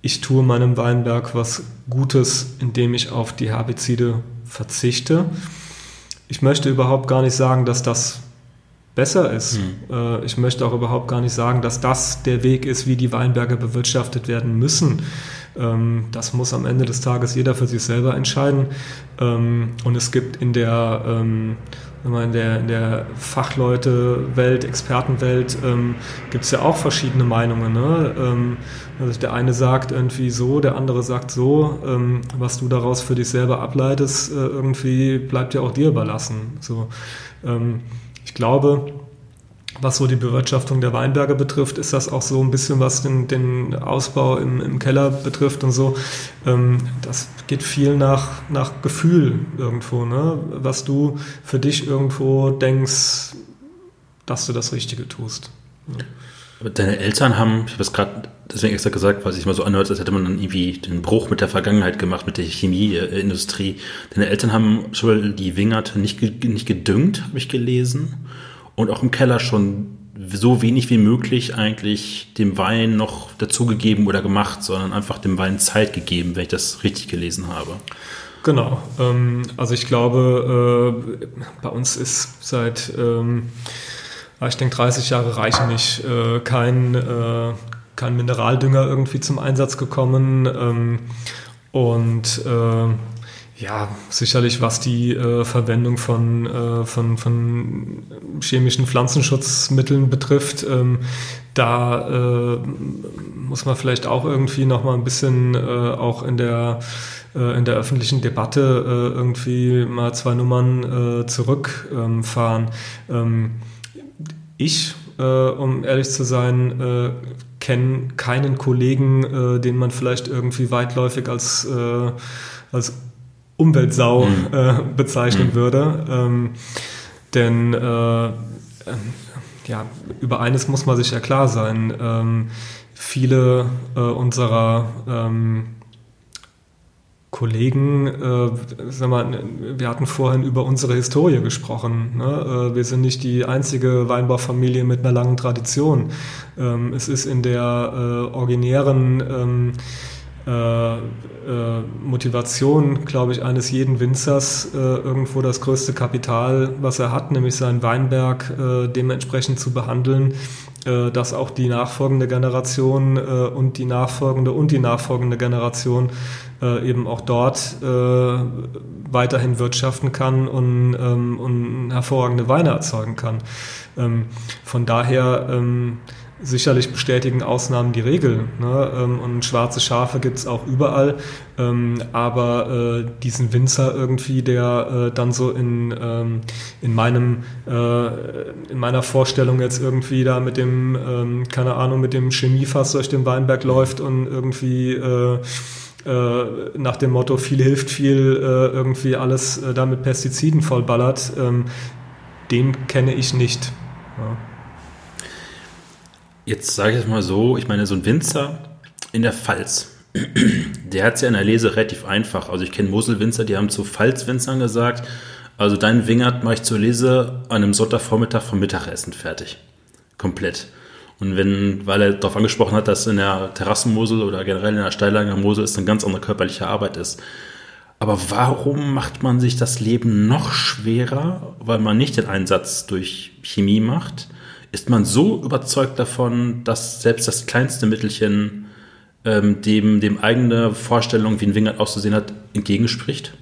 A: ich tue meinem Weinberg was Gutes, indem ich auf die Herbizide verzichte. Ich möchte überhaupt gar nicht sagen, dass das besser ist. Mhm. Ich möchte auch überhaupt gar nicht sagen, dass das der Weg ist, wie die Weinberge bewirtschaftet werden müssen. Ähm, das muss am Ende des Tages jeder für sich selber entscheiden. Ähm, und es gibt in der in der, in der Fachleute-Welt, Expertenwelt ähm, gibt es ja auch verschiedene Meinungen. Ne? Ähm, also der eine sagt irgendwie so, der andere sagt so. Ähm, was du daraus für dich selber ableitest, äh, irgendwie bleibt ja auch dir überlassen. So, ähm, ich glaube, was so die Bewirtschaftung der Weinberge betrifft, ist das auch so ein bisschen, was den, den Ausbau im, im, Keller betrifft und so. Ähm, das geht viel nach, nach Gefühl irgendwo, ne? was du für dich irgendwo denkst, dass du das Richtige tust.
B: Ja. Deine Eltern haben, ich habe es gerade deswegen extra gesagt, weil sich mal so anhört, als hätte man dann irgendwie den Bruch mit der Vergangenheit gemacht, mit der Chemieindustrie. Deine Eltern haben schon die Wingert nicht, nicht gedüngt, habe ich gelesen und auch im Keller schon so wenig wie möglich eigentlich dem Wein noch dazugegeben oder gemacht, sondern einfach dem Wein Zeit gegeben, wenn ich das richtig gelesen habe.
A: Genau. Ähm, also ich glaube, äh, bei uns ist seit, ähm, ich denke, 30 Jahre reichen nicht, äh, kein, äh, kein Mineraldünger irgendwie zum Einsatz gekommen. Ähm, und ja, sicherlich was die äh, Verwendung von, äh, von, von chemischen Pflanzenschutzmitteln betrifft. Ähm, da äh, muss man vielleicht auch irgendwie noch mal ein bisschen äh, auch in der, äh, in der öffentlichen Debatte äh, irgendwie mal zwei Nummern zurückfahren. Ähm, ich, um ehrlich zu sein, kenne keinen Kollegen, den man vielleicht irgendwie weitläufig als, als Umweltsau mhm. äh, bezeichnen mhm. würde. Ähm, denn äh, ja, über eines muss man sich ja klar sein. Ähm, viele äh, unserer ähm, Kollegen, äh, sag mal, wir hatten vorhin über unsere Historie gesprochen. Ne? Äh, wir sind nicht die einzige Weinbaufamilie mit einer langen Tradition. Ähm, es ist in der äh, originären ähm, äh, äh, Motivation, glaube ich, eines jeden Winzers, äh, irgendwo das größte Kapital, was er hat, nämlich seinen Weinberg äh, dementsprechend zu behandeln, äh, dass auch die nachfolgende Generation und die nachfolgende und die nachfolgende Generation eben auch dort weiterhin wirtschaften kann und, ähm, und hervorragende Weine erzeugen kann. Ähm, von daher ähm, sicherlich bestätigen Ausnahmen die Regel. Ne? Ähm, und schwarze Schafe gibt es auch überall. Ähm, aber äh, diesen Winzer irgendwie, der äh, dann so in, ähm, in meinem äh, in meiner Vorstellung jetzt irgendwie da mit dem, keine Ahnung, mit dem Chemiefass durch den Weinberg läuft und irgendwie nach dem Motto viel hilft viel, irgendwie alles da mit Pestiziden vollballert, den kenne ich nicht. Ja.
B: Jetzt sage ich es mal so, ich meine, so ein Winzer in der Pfalz, der hat es ja in der Lese relativ einfach. Also ich kenne Moselwinzer, die haben zu Pfalzwinzern gesagt, also dein Wingert mache ich zur Lese an einem Sonntagvormittag vom Mittagessen fertig. Komplett. Und wenn, weil er darauf angesprochen hat, dass in der Terrassenmosel oder generell in der Steillager Mosel es eine ganz andere körperliche Arbeit ist. Aber warum macht man sich das Leben noch schwerer, weil man nicht den Einsatz durch Chemie macht? Ist man so überzeugt davon, dass selbst das kleinste Mittelchen ähm, dem, dem eigene Vorstellung, wie ein Wingert auszusehen hat, entgegenspricht?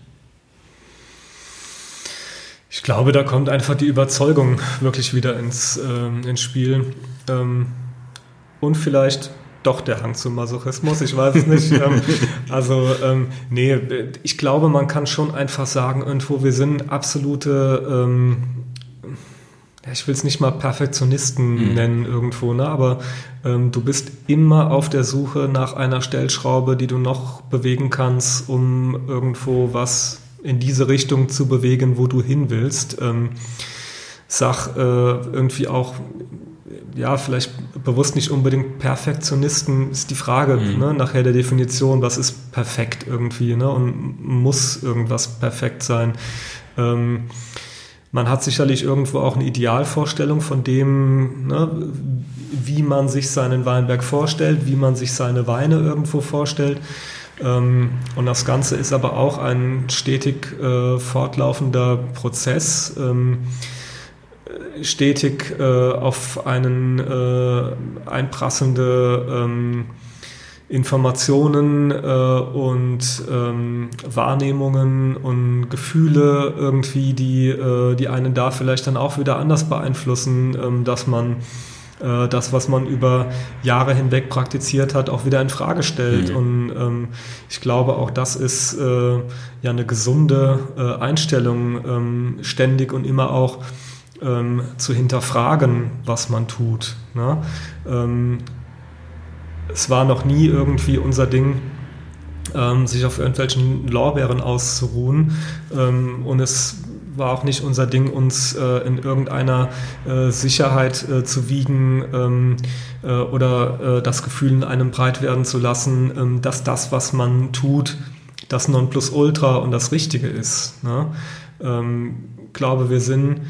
A: Ich glaube, da kommt einfach die Überzeugung wirklich wieder ins, ähm, ins Spiel. Ähm, und vielleicht doch der Hang zum Masochismus, ich weiß es nicht. ähm, also, ähm, nee, ich glaube, man kann schon einfach sagen, irgendwo, wir sind absolute, ähm, ich will es nicht mal Perfektionisten mhm. nennen irgendwo, ne? aber ähm, du bist immer auf der Suche nach einer Stellschraube, die du noch bewegen kannst, um irgendwo was in diese Richtung zu bewegen, wo du hin willst. Ähm, sag äh, irgendwie auch ja, vielleicht bewusst nicht unbedingt Perfektionisten, ist die Frage mhm. ne, nachher der Definition, was ist perfekt irgendwie ne, und muss irgendwas perfekt sein. Ähm, man hat sicherlich irgendwo auch eine Idealvorstellung von dem, ne, wie man sich seinen Weinberg vorstellt, wie man sich seine Weine irgendwo vorstellt. Ähm, und das Ganze ist aber auch ein stetig äh, fortlaufender Prozess. Ähm, stetig äh, auf einen äh, einprasselnde ähm, Informationen äh, und ähm, Wahrnehmungen und Gefühle irgendwie, die, äh, die einen da vielleicht dann auch wieder anders beeinflussen, ähm, dass man äh, das, was man über Jahre hinweg praktiziert hat, auch wieder in Frage stellt. Mhm. Und ähm, ich glaube, auch das ist äh, ja eine gesunde äh, Einstellung, ähm, ständig und immer auch ähm, zu hinterfragen, was man tut. Ne? Ähm, es war noch nie irgendwie unser Ding, ähm, sich auf irgendwelchen Lorbeeren auszuruhen. Ähm, und es war auch nicht unser Ding, uns äh, in irgendeiner äh, Sicherheit äh, zu wiegen ähm, äh, oder äh, das Gefühl in einem breit werden zu lassen, ähm, dass das, was man tut, das Nonplusultra und das Richtige ist. Ne? Ich glaube, wir sind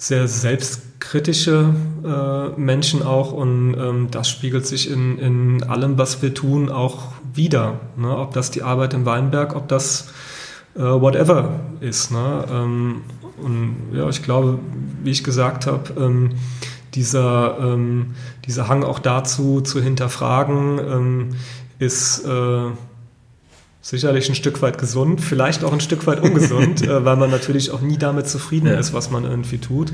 A: sehr selbstkritische äh, Menschen auch und ähm, das spiegelt sich in, in allem, was wir tun, auch wieder. Ne? Ob das die Arbeit im Weinberg, ob das äh, whatever ist. Ne? Ähm, und ja, ich glaube, wie ich gesagt habe, ähm, dieser, ähm, dieser Hang auch dazu zu hinterfragen ähm, ist äh, sicherlich ein Stück weit gesund, vielleicht auch ein Stück weit ungesund, äh, weil man natürlich auch nie damit zufrieden ja. ist, was man irgendwie tut.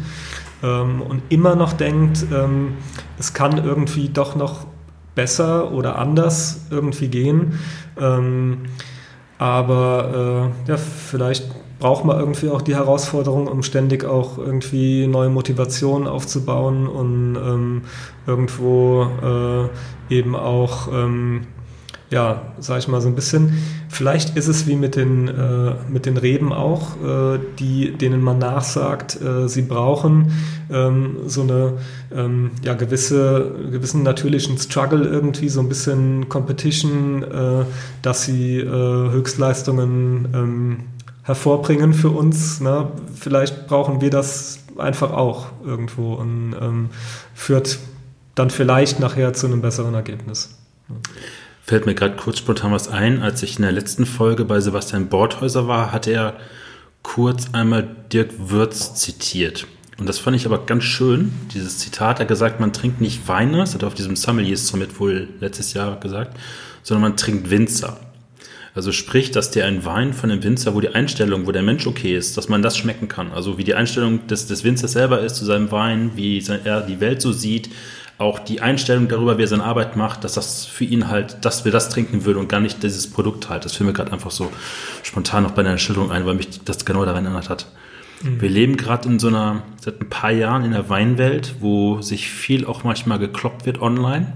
A: Ähm, und immer noch denkt, ähm, es kann irgendwie doch noch besser oder anders irgendwie gehen. Ähm, aber äh, ja, vielleicht braucht man irgendwie auch die Herausforderung, um ständig auch irgendwie neue Motivationen aufzubauen und ähm, irgendwo äh, eben auch ähm, ja, sag ich mal so ein bisschen, vielleicht ist es wie mit den, äh, mit den Reben auch, äh, die, denen man nachsagt, äh, sie brauchen ähm, so eine ähm, ja, gewisse, gewissen natürlichen Struggle irgendwie, so ein bisschen Competition, äh, dass sie äh, Höchstleistungen ähm, hervorbringen für uns. Ne? Vielleicht brauchen wir das einfach auch irgendwo und ähm, führt dann vielleicht nachher zu einem besseren Ergebnis
B: fällt mir gerade kurz spontan was ein. Als ich in der letzten Folge bei Sebastian Bordhäuser war, hat er kurz einmal Dirk Würz zitiert. Und das fand ich aber ganz schön, dieses Zitat. Er hat gesagt, man trinkt nicht Weine, das hat er auf diesem Sommeliers Summit wohl letztes Jahr gesagt, sondern man trinkt Winzer. Also sprich, dass dir ein Wein von einem Winzer, wo die Einstellung, wo der Mensch okay ist, dass man das schmecken kann. Also wie die Einstellung des, des Winzers selber ist zu seinem Wein, wie er die Welt so sieht, auch die Einstellung darüber, wie er seine Arbeit macht, dass das für ihn halt, dass wir das trinken würden und gar nicht dieses Produkt halt. Das fiel mir gerade einfach so spontan noch bei deiner Schilderung ein, weil mich das genau daran erinnert hat. Mhm. Wir leben gerade in so einer, seit ein paar Jahren in der Weinwelt, wo sich viel auch manchmal gekloppt wird online,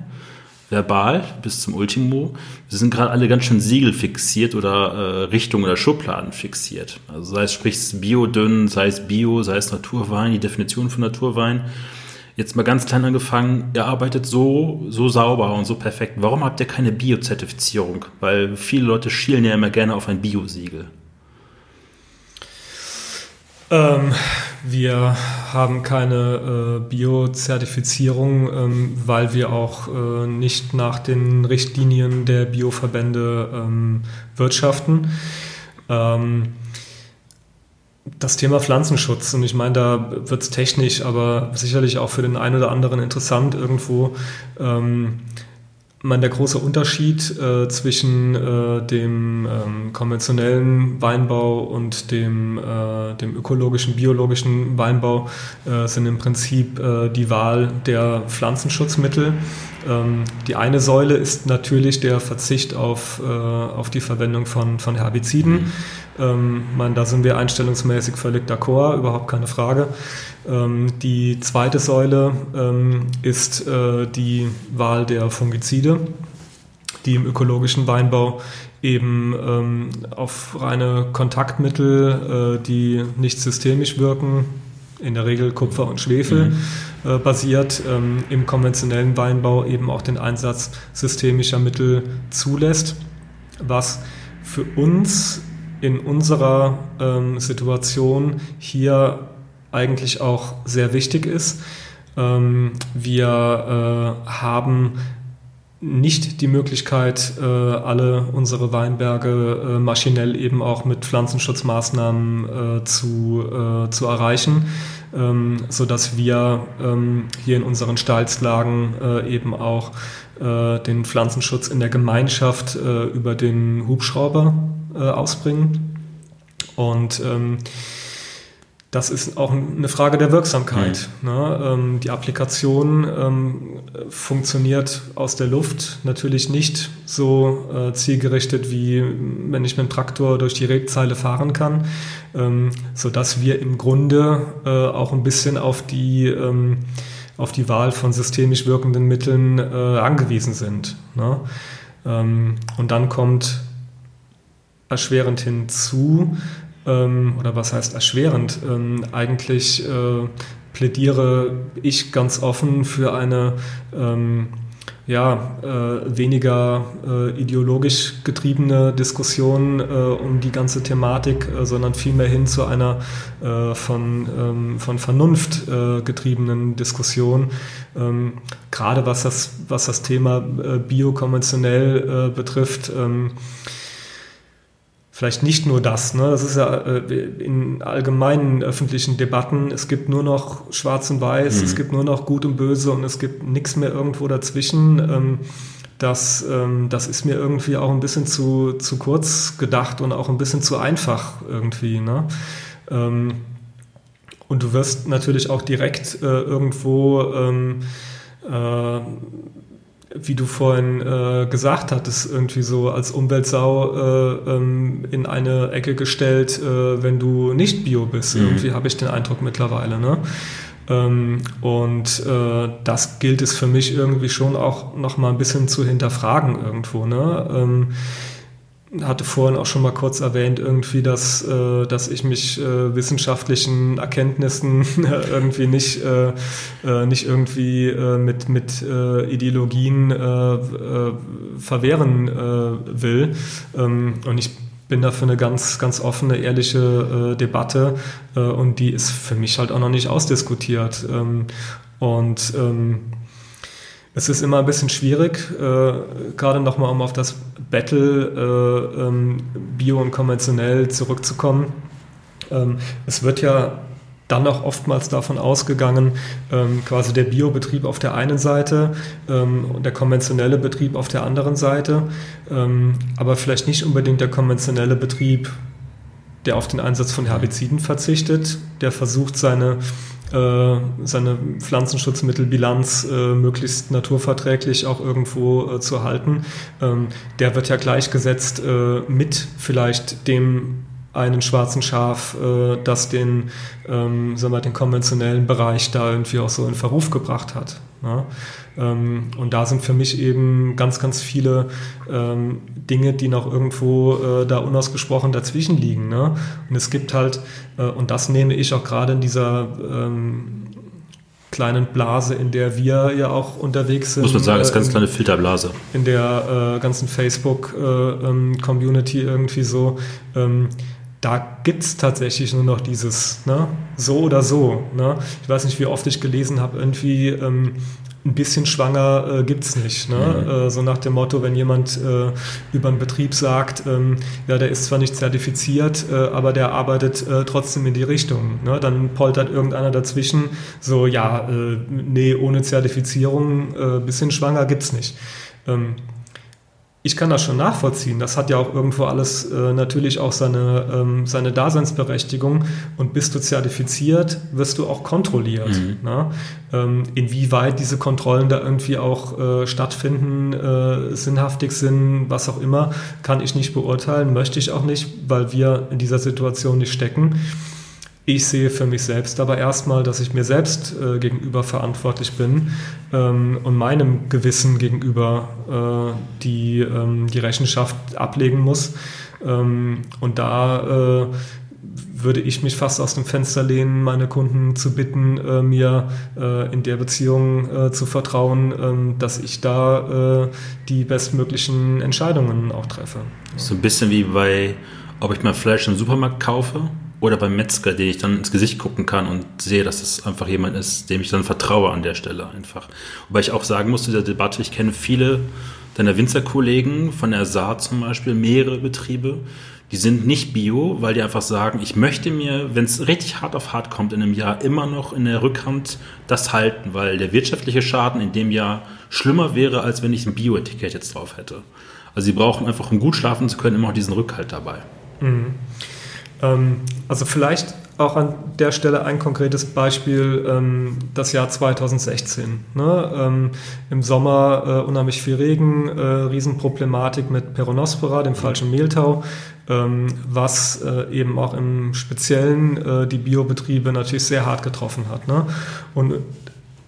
B: verbal bis zum Ultimo. Wir sind gerade alle ganz schön Siegel fixiert oder äh, Richtung oder Schubladen fixiert. Also sei es sprich Bio-Dünn, sei es Bio, sei es Naturwein, die Definition von Naturwein jetzt mal ganz klein angefangen, ihr arbeitet so, so sauber und so perfekt. Warum habt ihr keine Bio-Zertifizierung? Weil viele Leute schielen ja immer gerne auf ein Bio-Siegel.
A: Ähm, wir haben keine äh, Bio-Zertifizierung, ähm, weil wir auch äh, nicht nach den Richtlinien der Bioverbände ähm, wirtschaften. Ähm, das Thema Pflanzenschutz, und ich meine, da wird es technisch, aber sicherlich auch für den einen oder anderen interessant irgendwo. Ähm, meine, der große Unterschied äh, zwischen äh, dem ähm, konventionellen Weinbau und dem, äh, dem ökologischen, biologischen Weinbau äh, sind im Prinzip äh, die Wahl der Pflanzenschutzmittel. Ähm, die eine Säule ist natürlich der Verzicht auf, äh, auf die Verwendung von, von Herbiziden. Mhm. Ähm, man, da sind wir einstellungsmäßig völlig d'accord, überhaupt keine Frage. Ähm, die zweite Säule ähm, ist äh, die Wahl der Fungizide, die im ökologischen Weinbau eben ähm, auf reine Kontaktmittel, äh, die nicht systemisch wirken, in der Regel Kupfer und Schwefel, mhm. äh, basiert, ähm, im konventionellen Weinbau eben auch den Einsatz systemischer Mittel zulässt, was für uns in unserer ähm, Situation hier eigentlich auch sehr wichtig ist. Ähm, wir äh, haben nicht die Möglichkeit, äh, alle unsere Weinberge äh, maschinell eben auch mit Pflanzenschutzmaßnahmen äh, zu, äh, zu erreichen, ähm, sodass wir ähm, hier in unseren Steilslagen äh, eben auch den Pflanzenschutz in der Gemeinschaft über den Hubschrauber ausbringen. Und ähm, das ist auch eine Frage der Wirksamkeit. Mhm. Ne? Ähm, die Applikation ähm, funktioniert aus der Luft natürlich nicht so äh, zielgerichtet, wie wenn ich mit dem Traktor durch die Rebzeile fahren kann, ähm, sodass wir im Grunde äh, auch ein bisschen auf die, ähm, auf die Wahl von systemisch wirkenden Mitteln äh, angewiesen sind. Ne? Ähm, und dann kommt erschwerend hinzu, ähm, oder was heißt erschwerend, ähm, eigentlich äh, plädiere ich ganz offen für eine ähm, ja, äh, weniger äh, ideologisch getriebene Diskussion äh, um die ganze Thematik, äh, sondern vielmehr hin zu einer äh, von, ähm, von Vernunft äh, getriebenen Diskussion. Ähm, gerade was das, was das Thema biokonventionell betrifft. Ähm, vielleicht nicht nur das. Ne? Das ist ja äh, in allgemeinen öffentlichen Debatten, es gibt nur noch Schwarz und Weiß, mhm. es gibt nur noch Gut und Böse und es gibt nichts mehr irgendwo dazwischen. Ähm, das, ähm, das ist mir irgendwie auch ein bisschen zu, zu kurz gedacht und auch ein bisschen zu einfach irgendwie. Ne? Ähm, und du wirst natürlich auch direkt äh, irgendwo ähm, äh, wie du vorhin äh, gesagt hattest, irgendwie so als Umweltsau äh, ähm, in eine Ecke gestellt, äh, wenn du nicht Bio bist. Mhm. Irgendwie habe ich den Eindruck mittlerweile. Ne? Ähm, und äh, das gilt es für mich irgendwie schon auch noch mal ein bisschen zu hinterfragen irgendwo. Ne? Ähm, hatte vorhin auch schon mal kurz erwähnt, irgendwie, dass, äh, dass ich mich äh, wissenschaftlichen Erkenntnissen irgendwie nicht, äh, äh, nicht irgendwie äh, mit, mit äh, Ideologien verwehren will. Ähm, und ich bin da für eine ganz, ganz offene, ehrliche Debatte und die ist für mich halt auch noch nicht ausdiskutiert. Ähm, und ähm, es ist immer ein bisschen schwierig, äh, gerade nochmal, um auf das Battle äh, ähm, Bio und konventionell zurückzukommen. Ähm, es wird ja dann auch oftmals davon ausgegangen, ähm, quasi der Biobetrieb auf der einen Seite ähm, und der konventionelle Betrieb auf der anderen Seite, ähm, aber vielleicht nicht unbedingt der konventionelle Betrieb, der auf den Einsatz von Herbiziden verzichtet, der versucht, seine seine Pflanzenschutzmittelbilanz äh, möglichst naturverträglich auch irgendwo äh, zu halten. Ähm, der wird ja gleichgesetzt äh, mit vielleicht dem einen schwarzen Schaf, äh, das den, ähm, sagen wir, den konventionellen Bereich da irgendwie auch so in Verruf gebracht hat. Ja? Ähm, und da sind für mich eben ganz, ganz viele ähm, Dinge, die noch irgendwo äh, da unausgesprochen dazwischen liegen. Ne? Und es gibt halt, äh, und das nehme ich auch gerade in dieser ähm, kleinen Blase, in der wir ja auch unterwegs sind.
B: Muss man sagen, ist äh, ganz kleine Filterblase.
A: In der äh, ganzen Facebook-Community äh, ähm, irgendwie so. Ähm, da gibt es tatsächlich nur noch dieses ne, so oder so. Ne? Ich weiß nicht, wie oft ich gelesen habe, irgendwie, ähm, ein bisschen schwanger äh, gibt es nicht. Ne? Mhm. Äh, so nach dem Motto, wenn jemand äh, über einen Betrieb sagt, ähm, ja, der ist zwar nicht zertifiziert, äh, aber der arbeitet äh, trotzdem in die Richtung. Ne? Dann poltert irgendeiner dazwischen, so, ja, äh, nee, ohne Zertifizierung, äh, bisschen schwanger gibt es nicht. Ähm, ich kann das schon nachvollziehen. Das hat ja auch irgendwo alles äh, natürlich auch seine, ähm, seine Daseinsberechtigung. Und bist du zertifiziert, wirst du auch kontrolliert. Mhm. Ne? Ähm, inwieweit diese Kontrollen da irgendwie auch äh, stattfinden, äh, sinnhaftig sind, was auch immer, kann ich nicht beurteilen, möchte ich auch nicht, weil wir in dieser Situation nicht stecken. Ich sehe für mich selbst aber erstmal, dass ich mir selbst äh, gegenüber verantwortlich bin ähm, und meinem Gewissen gegenüber äh, die, ähm, die Rechenschaft ablegen muss. Ähm, und da äh, würde ich mich fast aus dem Fenster lehnen, meine Kunden zu bitten, äh, mir äh, in der Beziehung äh, zu vertrauen, ähm, dass ich da die bestmöglichen Entscheidungen auch treffe.
B: So ein bisschen wie bei, ob ich mein Fleisch im Supermarkt kaufe oder beim Metzger, den ich dann ins Gesicht gucken kann und sehe, dass es einfach jemand ist, dem ich dann vertraue an der Stelle einfach. Wobei ich auch sagen muss, dieser Debatte, ich kenne viele deiner Winzerkollegen von der Saat zum Beispiel, mehrere Betriebe, die sind nicht bio, weil die einfach sagen, ich möchte mir, wenn es richtig hart auf hart kommt in einem Jahr, immer noch in der Rückhand das halten, weil der wirtschaftliche Schaden in dem Jahr schlimmer wäre, als wenn ich ein Bio-Etikett jetzt drauf hätte. Also sie brauchen einfach, um gut schlafen zu können, immer auch diesen Rückhalt dabei. Mhm.
A: Ähm, also vielleicht auch an der Stelle ein konkretes Beispiel, ähm, das Jahr 2016. Ne? Ähm, Im Sommer äh, unheimlich viel Regen, äh, Riesenproblematik mit Peronospora, dem falschen Mehltau, ähm, was äh, eben auch im Speziellen äh, die Biobetriebe natürlich sehr hart getroffen hat. Ne? Und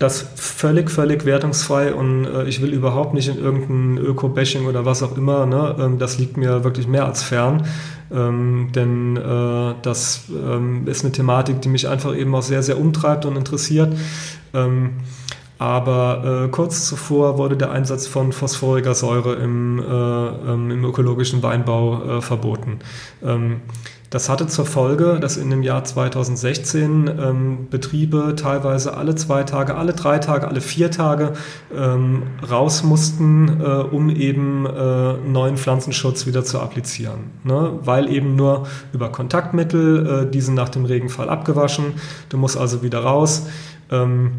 A: das völlig, völlig wertungsfrei und äh, ich will überhaupt nicht in irgendein Öko-Bashing oder was auch immer. Ne? Ähm, das liegt mir wirklich mehr als fern. Ähm, denn äh, das ähm, ist eine Thematik, die mich einfach eben auch sehr, sehr umtreibt und interessiert. Ähm, aber äh, kurz zuvor wurde der Einsatz von phosphoriger Säure im, äh, ähm, im ökologischen Weinbau äh, verboten. Das hatte zur Folge, dass in dem Jahr 2016 ähm, Betriebe teilweise alle zwei Tage, alle drei Tage, alle vier Tage ähm, raus mussten, äh, um eben äh, neuen Pflanzenschutz wieder zu applizieren. Ne? Weil eben nur über Kontaktmittel, äh, diese nach dem Regenfall abgewaschen, du musst also wieder raus. Ähm,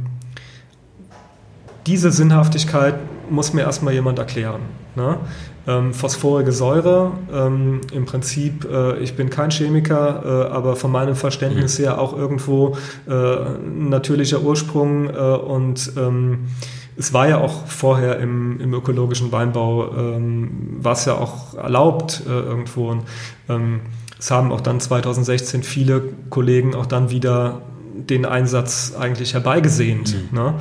A: diese Sinnhaftigkeit muss mir erstmal jemand erklären. Ne? Ähm, phosphorige Säure, ähm, im Prinzip, äh, ich bin kein Chemiker, äh, aber von meinem Verständnis mhm. her auch irgendwo äh, natürlicher Ursprung äh, und ähm, es war ja auch vorher im, im ökologischen Weinbau, ähm, war es ja auch erlaubt äh, irgendwo. Und, ähm, es haben auch dann 2016 viele Kollegen auch dann wieder den Einsatz eigentlich herbeigesehnt. Mhm. Ne?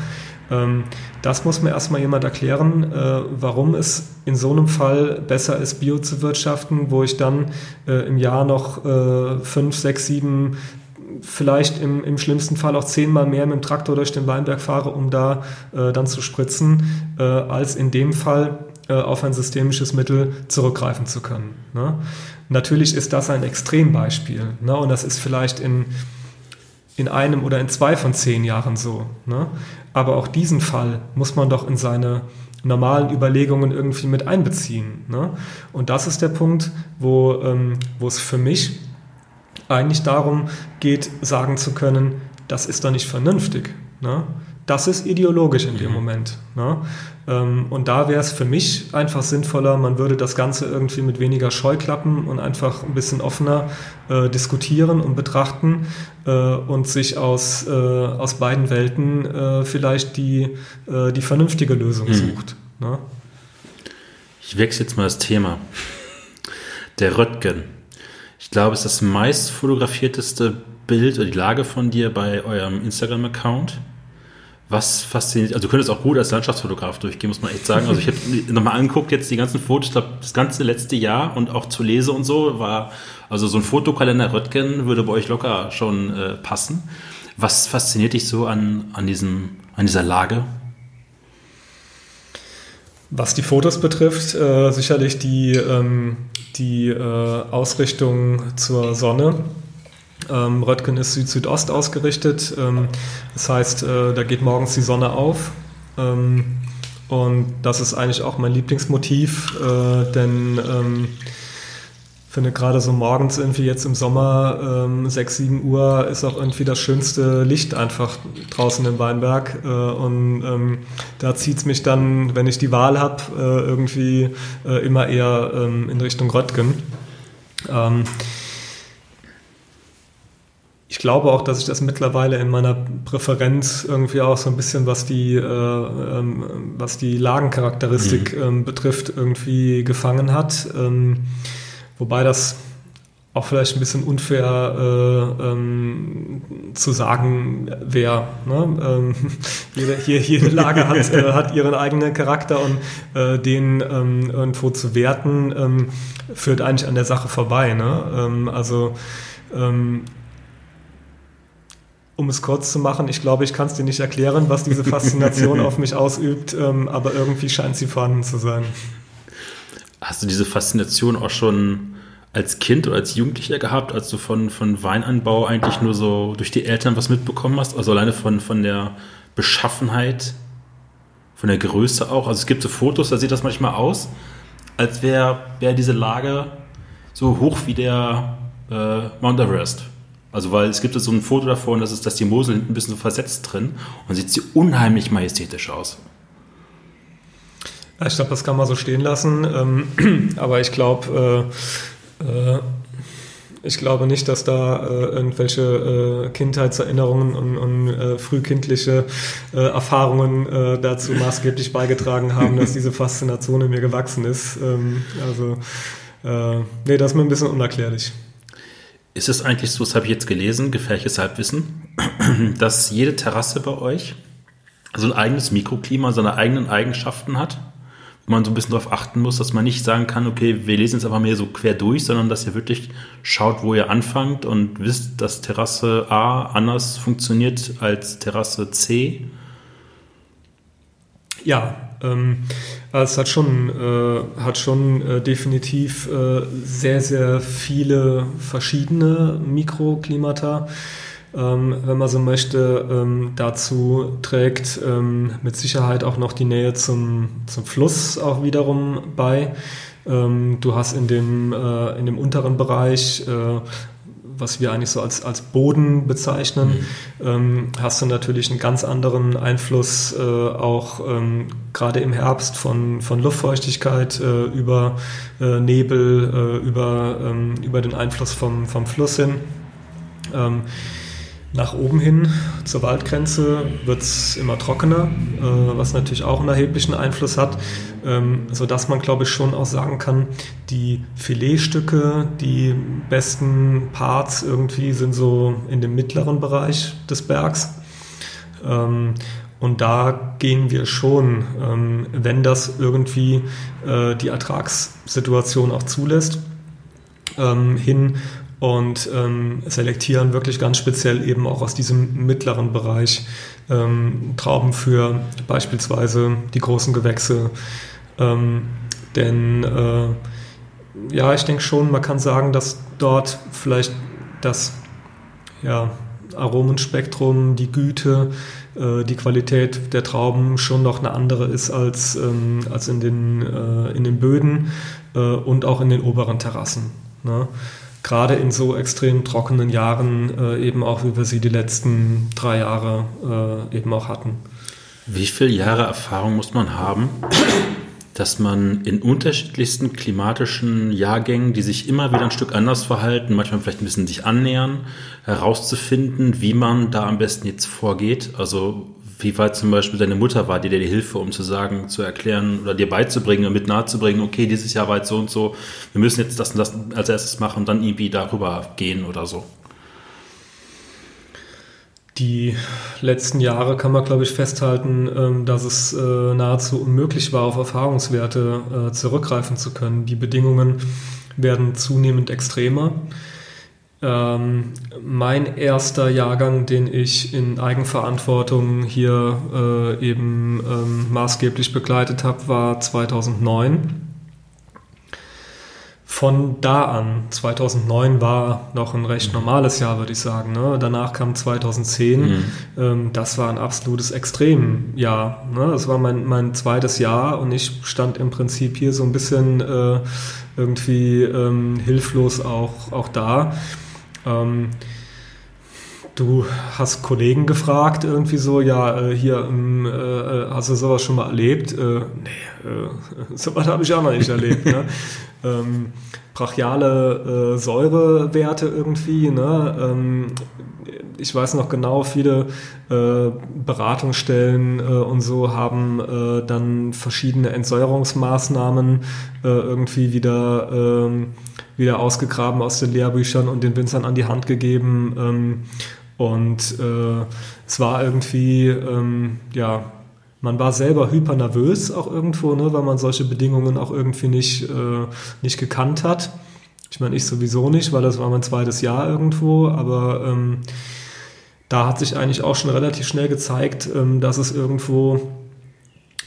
A: Ähm, das muss mir erstmal jemand erklären, äh, warum es in so einem Fall besser ist, Bio zu wirtschaften, wo ich dann äh, im Jahr noch äh, fünf, sechs, sieben vielleicht im, im schlimmsten Fall auch zehnmal mehr mit dem Traktor durch den Weinberg fahre, um da äh, dann zu spritzen, äh, als in dem Fall äh, auf ein systemisches Mittel zurückgreifen zu können. Ne? Natürlich ist das ein Extrembeispiel ne? und das ist vielleicht in in einem oder in zwei von zehn Jahren so. Ne? Aber auch diesen Fall muss man doch in seine normalen Überlegungen irgendwie mit einbeziehen. Ne? Und das ist der Punkt, wo, ähm, wo es für mich eigentlich darum geht, sagen zu können, das ist doch nicht vernünftig. Ne? Das ist ideologisch in dem mhm. Moment. Ne? Ähm, und da wäre es für mich einfach sinnvoller, man würde das Ganze irgendwie mit weniger Scheuklappen und einfach ein bisschen offener äh, diskutieren und betrachten äh, und sich aus, äh, aus beiden Welten äh, vielleicht die, äh, die vernünftige Lösung mhm. sucht. Ne?
B: Ich wechsle jetzt mal das Thema. Der Röttgen. Ich glaube, es ist das meist fotografierteste Bild oder die Lage von dir bei eurem Instagram-Account. Was fasziniert, also du könntest auch gut als Landschaftsfotograf durchgehen, muss man echt sagen. Also ich habe nochmal angeguckt, jetzt die ganzen Fotos, ich glaube, das ganze letzte Jahr und auch zu Lese und so war, also so ein Fotokalender Röttgen würde bei euch locker schon äh, passen. Was fasziniert dich so an, an, diesem, an dieser Lage?
A: Was die Fotos betrifft, äh, sicherlich die, ähm, die äh, Ausrichtung zur Sonne ähm, Röttgen ist Süd-Südost ausgerichtet. Ähm, das heißt, äh, da geht morgens die Sonne auf Ähm, und das ist eigentlich auch mein Lieblingsmotiv, äh, denn ähm, finde gerade so morgens irgendwie jetzt im Sommer ähm, 6, 7 Uhr ist auch irgendwie das schönste Licht einfach draußen im Weinberg. Äh, und ähm, da zieht es mich dann, wenn ich die Wahl habe, äh, irgendwie äh, immer eher ähm, in Richtung Röttgen. Ich glaube auch, dass ich das mittlerweile in meiner Präferenz irgendwie auch so ein bisschen, was die, äh, ähm, was die Lagencharakteristik mhm. ähm, betrifft, irgendwie gefangen hat. Ähm, wobei das auch vielleicht ein bisschen unfair äh, ähm, zu sagen wäre. Ne? Ähm, jede, hier, jede Lage hat, äh, hat ihren eigenen Charakter und äh, den ähm, irgendwo zu werten, ähm, führt eigentlich an der Sache vorbei. Ne? Ähm, also ähm, um es kurz zu machen, ich glaube, ich kann es dir nicht erklären, was diese Faszination auf mich ausübt, ähm, aber irgendwie scheint sie vorhanden zu sein.
B: Hast du diese Faszination auch schon als Kind oder als Jugendlicher gehabt, als du von, von Weinanbau eigentlich nur so durch die Eltern was mitbekommen hast? Also alleine von, von der Beschaffenheit, von der Größe auch. Also es gibt so Fotos, da sieht das manchmal aus, als wäre wär diese Lage so hoch wie der äh, Mount Everest. Also weil es gibt so ein Foto davon, dass, es, dass die Mosel hinten ein bisschen so versetzt drin und sieht sie unheimlich majestätisch aus.
A: Ich glaube, das kann man so stehen lassen. Ähm, aber ich glaube, äh, äh, ich glaube nicht, dass da äh, irgendwelche Kindheitserinnerungen und, frühkindliche Erfahrungen dazu maßgeblich beigetragen haben, dass diese Faszination in mir gewachsen ist. Ähm, also, nee, das ist mir ein bisschen unerklärlich.
B: Ist es eigentlich so, das habe ich jetzt gelesen, gefährliches Halbwissen, dass jede Terrasse bei euch so ein eigenes Mikroklima, seine eigenen Eigenschaften hat? Wo man so ein bisschen darauf achten muss, dass man nicht sagen kann, okay, wir lesen jetzt einfach mehr so quer durch, sondern dass ihr wirklich schaut, wo ihr anfangt und wisst, dass Terrasse A anders funktioniert als Terrasse C?
A: Ja, ähm, es hat schon, äh, hat schon äh, definitiv äh, sehr, sehr viele verschiedene Mikroklimata. Ähm, wenn man so möchte, ähm, dazu trägt ähm, mit Sicherheit auch noch die Nähe zum, zum Fluss auch wiederum bei. Ähm, du hast in dem, äh, in dem unteren Bereich äh, was wir eigentlich so als, als Boden bezeichnen, mhm. ähm, hast du natürlich einen ganz anderen Einfluss äh, auch ähm, gerade im Herbst von, von Luftfeuchtigkeit äh, über äh, Nebel, äh, über, ähm, über den Einfluss vom, vom Fluss hin. Nach oben hin zur Waldgrenze wird es immer trockener, äh, was natürlich auch einen erheblichen Einfluss hat, ähm, sodass man, glaube ich, schon auch sagen kann, die Filetstücke, die besten Parts irgendwie sind so in dem mittleren Bereich des Bergs. Ähm, und da gehen wir schon, ähm, wenn das irgendwie äh, die Ertragssituation auch zulässt, ähm, hin und ähm, selektieren wirklich ganz speziell eben auch aus diesem mittleren Bereich ähm, Trauben für beispielsweise die großen Gewächse. Ähm, denn äh, ja, ich denke schon, man kann sagen, dass dort vielleicht das ja, Aromenspektrum, die Güte, äh, die Qualität der Trauben schon noch eine andere ist als, ähm, als in, den, äh, in den Böden äh, und auch in den oberen Terrassen. Ne? Gerade in so extrem trockenen Jahren äh, eben auch, wie wir sie die letzten drei Jahre äh, eben auch hatten.
B: Wie viele Jahre Erfahrung muss man haben, dass man in unterschiedlichsten klimatischen Jahrgängen, die sich immer wieder ein Stück anders verhalten, manchmal vielleicht ein bisschen sich annähern, herauszufinden, wie man da am besten jetzt vorgeht? Also wie weit zum Beispiel deine Mutter war, die dir die Hilfe, um zu sagen, zu erklären oder dir beizubringen und mit nahezubringen, okay, dieses Jahr war jetzt so und so, wir müssen jetzt das und das als erstes machen und dann irgendwie darüber gehen oder so.
A: Die letzten Jahre kann man, glaube ich, festhalten, ähm, dass es äh, nahezu unmöglich war, auf Erfahrungswerte äh, zurückgreifen zu können. Die Bedingungen werden zunehmend extremer. Ähm, mein erster Jahrgang, den ich in Eigenverantwortung hier äh, eben ähm, maßgeblich begleitet habe, war 2009. von da an, 2009 war noch ein recht normales Jahr, würde ich sagen. Ne? Danach kam 2010. Mhm. Ähm, das war ein absolutes Extremjahr. Ne? Das war mein, mein zweites Jahr und ich stand im Prinzip hier so ein bisschen äh, irgendwie ähm, hilflos auch, auch da. Ähm, Du hast Kollegen gefragt, irgendwie so, ja, äh, hier, ähm, äh, hast du sowas schon mal erlebt? Äh, nee, äh, sowas habe ich auch noch nicht erlebt. Ne? ähm, brachiale äh, Säurewerte irgendwie. Ne? Ähm, ich weiß noch genau, viele äh, Beratungsstellen äh, und so haben äh, dann verschiedene Entsäuerungsmaßnahmen äh, irgendwie wieder, ähm, wieder ausgegraben aus den Lehrbüchern und den Winzern an die Hand gegeben. Ähm, und äh, es war irgendwie, ähm, ja, man war selber hyper nervös auch irgendwo, ne, weil man solche Bedingungen auch irgendwie nicht, äh, nicht gekannt hat. Ich meine, ich sowieso nicht, weil das war mein zweites Jahr irgendwo, aber ähm, da hat sich eigentlich auch schon relativ schnell gezeigt, ähm, dass es irgendwo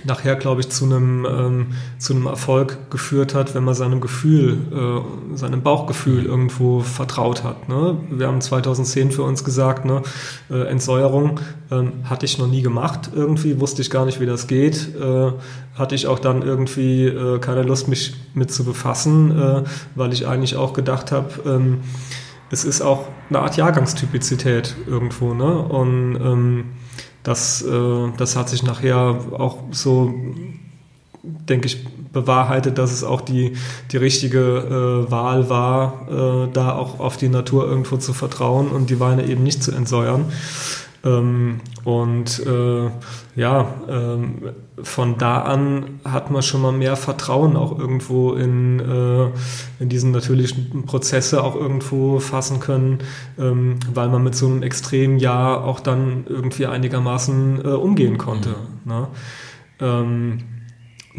A: nachher, glaube ich, zu einem, ähm, zu einem Erfolg geführt hat, wenn man seinem Gefühl, äh, seinem Bauchgefühl irgendwo vertraut hat. Ne? Wir haben 2010 für uns gesagt, ne, äh, Entsäuerung ähm, hatte ich noch nie gemacht. Irgendwie wusste ich gar nicht, wie das geht. Äh, hatte ich auch dann irgendwie äh, keine Lust, mich mit zu befassen, äh, weil ich eigentlich auch gedacht habe, ähm, es ist auch eine Art Jahrgangstypizität irgendwo. Ne? Und ähm, das, äh, das hat sich nachher auch so, denke ich, bewahrheitet, dass es auch die, die richtige äh, Wahl war, äh, da auch auf die Natur irgendwo zu vertrauen und die Weine eben nicht zu entsäuern. Ähm, und äh, ja, ähm, von da an hat man schon mal mehr Vertrauen auch irgendwo in, äh, in diesen natürlichen Prozesse auch irgendwo fassen können, ähm, weil man mit so einem extremen Jahr auch dann irgendwie einigermaßen äh, umgehen konnte. Mhm. Ne? Ähm,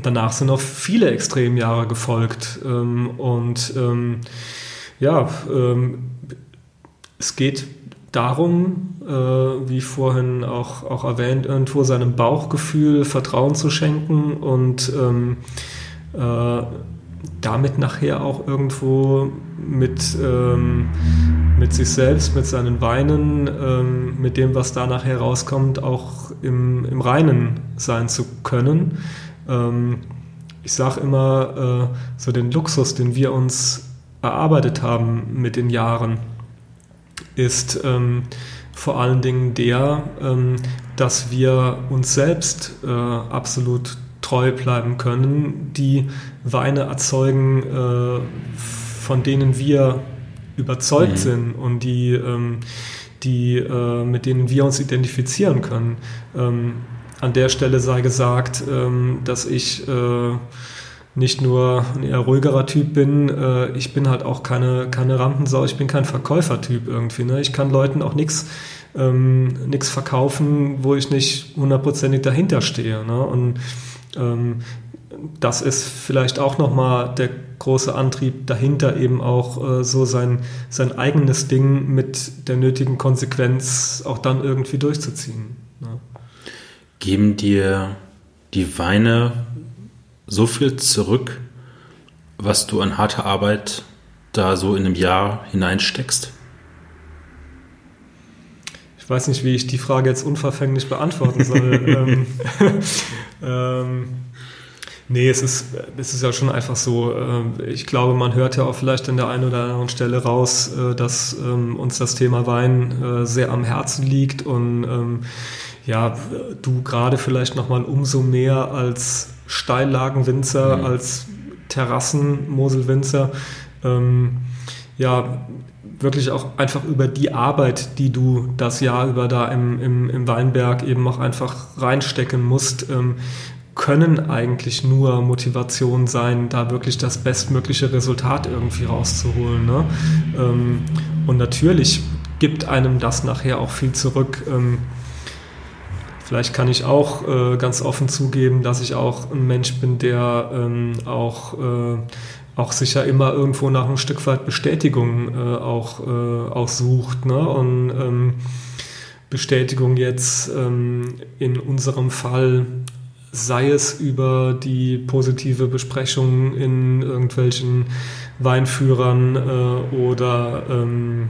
A: danach sind noch viele Extremjahre gefolgt ähm, und ähm, ja, ähm, es geht darum, äh, wie vorhin auch, auch erwähnt, irgendwo seinem Bauchgefühl Vertrauen zu schenken und ähm, äh, damit nachher auch irgendwo mit, ähm, mit sich selbst, mit seinen Weinen, ähm, mit dem, was da nachher rauskommt, auch im, im Reinen sein zu können. Ähm, ich sage immer, äh, so den Luxus, den wir uns erarbeitet haben mit den Jahren, ist ähm, vor allen Dingen der, ähm, dass wir uns selbst äh, absolut treu bleiben können, die Weine erzeugen, äh, von denen wir überzeugt mhm. sind und die, ähm, die äh, mit denen wir uns identifizieren können. Ähm, an der Stelle sei gesagt, ähm, dass ich äh, nicht nur ein eher ruhigerer Typ bin, äh, ich bin halt auch keine, keine Rampensau, ich bin kein Verkäufertyp irgendwie. Ne? Ich kann Leuten auch nichts ähm, verkaufen, wo ich nicht hundertprozentig dahinter stehe. Ne? Und ähm, das ist vielleicht auch nochmal der große Antrieb dahinter, eben auch äh, so sein, sein eigenes Ding mit der nötigen Konsequenz auch dann irgendwie durchzuziehen. Ne?
B: Geben dir die Weine so viel zurück, was du an harter Arbeit da so in einem Jahr hineinsteckst?
A: Ich weiß nicht, wie ich die Frage jetzt unverfänglich beantworten soll. ähm, ähm, nee, es ist, es ist ja schon einfach so. Äh, ich glaube, man hört ja auch vielleicht an der einen oder anderen Stelle raus, äh, dass ähm, uns das Thema Wein äh, sehr am Herzen liegt und ähm, ja, du gerade vielleicht nochmal umso mehr als Steillagenwinzer, mhm. als Terrassen-Moselwinzer, ähm, ja, wirklich auch einfach über die Arbeit, die du das Jahr über da im, im, im Weinberg eben auch einfach reinstecken musst, ähm, können eigentlich nur Motivation sein, da wirklich das bestmögliche Resultat irgendwie rauszuholen. Ne? Ähm, und natürlich gibt einem das nachher auch viel zurück. Ähm, Vielleicht kann ich auch äh, ganz offen zugeben, dass ich auch ein Mensch bin, der ähm, auch, äh, auch sicher immer irgendwo nach ein Stück weit Bestätigung äh, auch, äh, auch sucht. Ne? Und ähm, Bestätigung jetzt ähm, in unserem Fall sei es über die positive Besprechung in irgendwelchen Weinführern äh, oder ähm,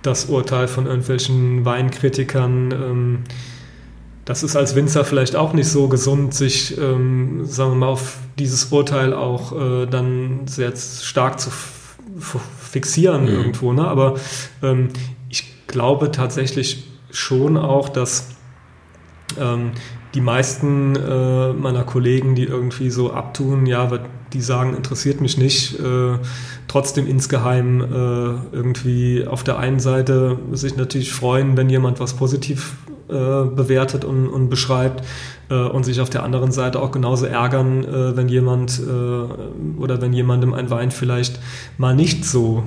A: das Urteil von irgendwelchen Weinkritikern. Ähm, das ist als Winzer vielleicht auch nicht so gesund, sich, ähm, sagen wir mal, auf dieses Urteil auch äh, dann sehr stark zu fixieren mhm. irgendwo. Ne? Aber ähm, ich glaube tatsächlich schon auch, dass ähm, die meisten äh, meiner Kollegen, die irgendwie so abtun, ja, die sagen, interessiert mich nicht, äh, trotzdem insgeheim äh, irgendwie auf der einen Seite sich natürlich freuen, wenn jemand was positiv äh, bewertet und, und beschreibt äh, und sich auf der anderen Seite auch genauso ärgern, äh, wenn jemand oder wenn jemandem ein Wein vielleicht mal nicht so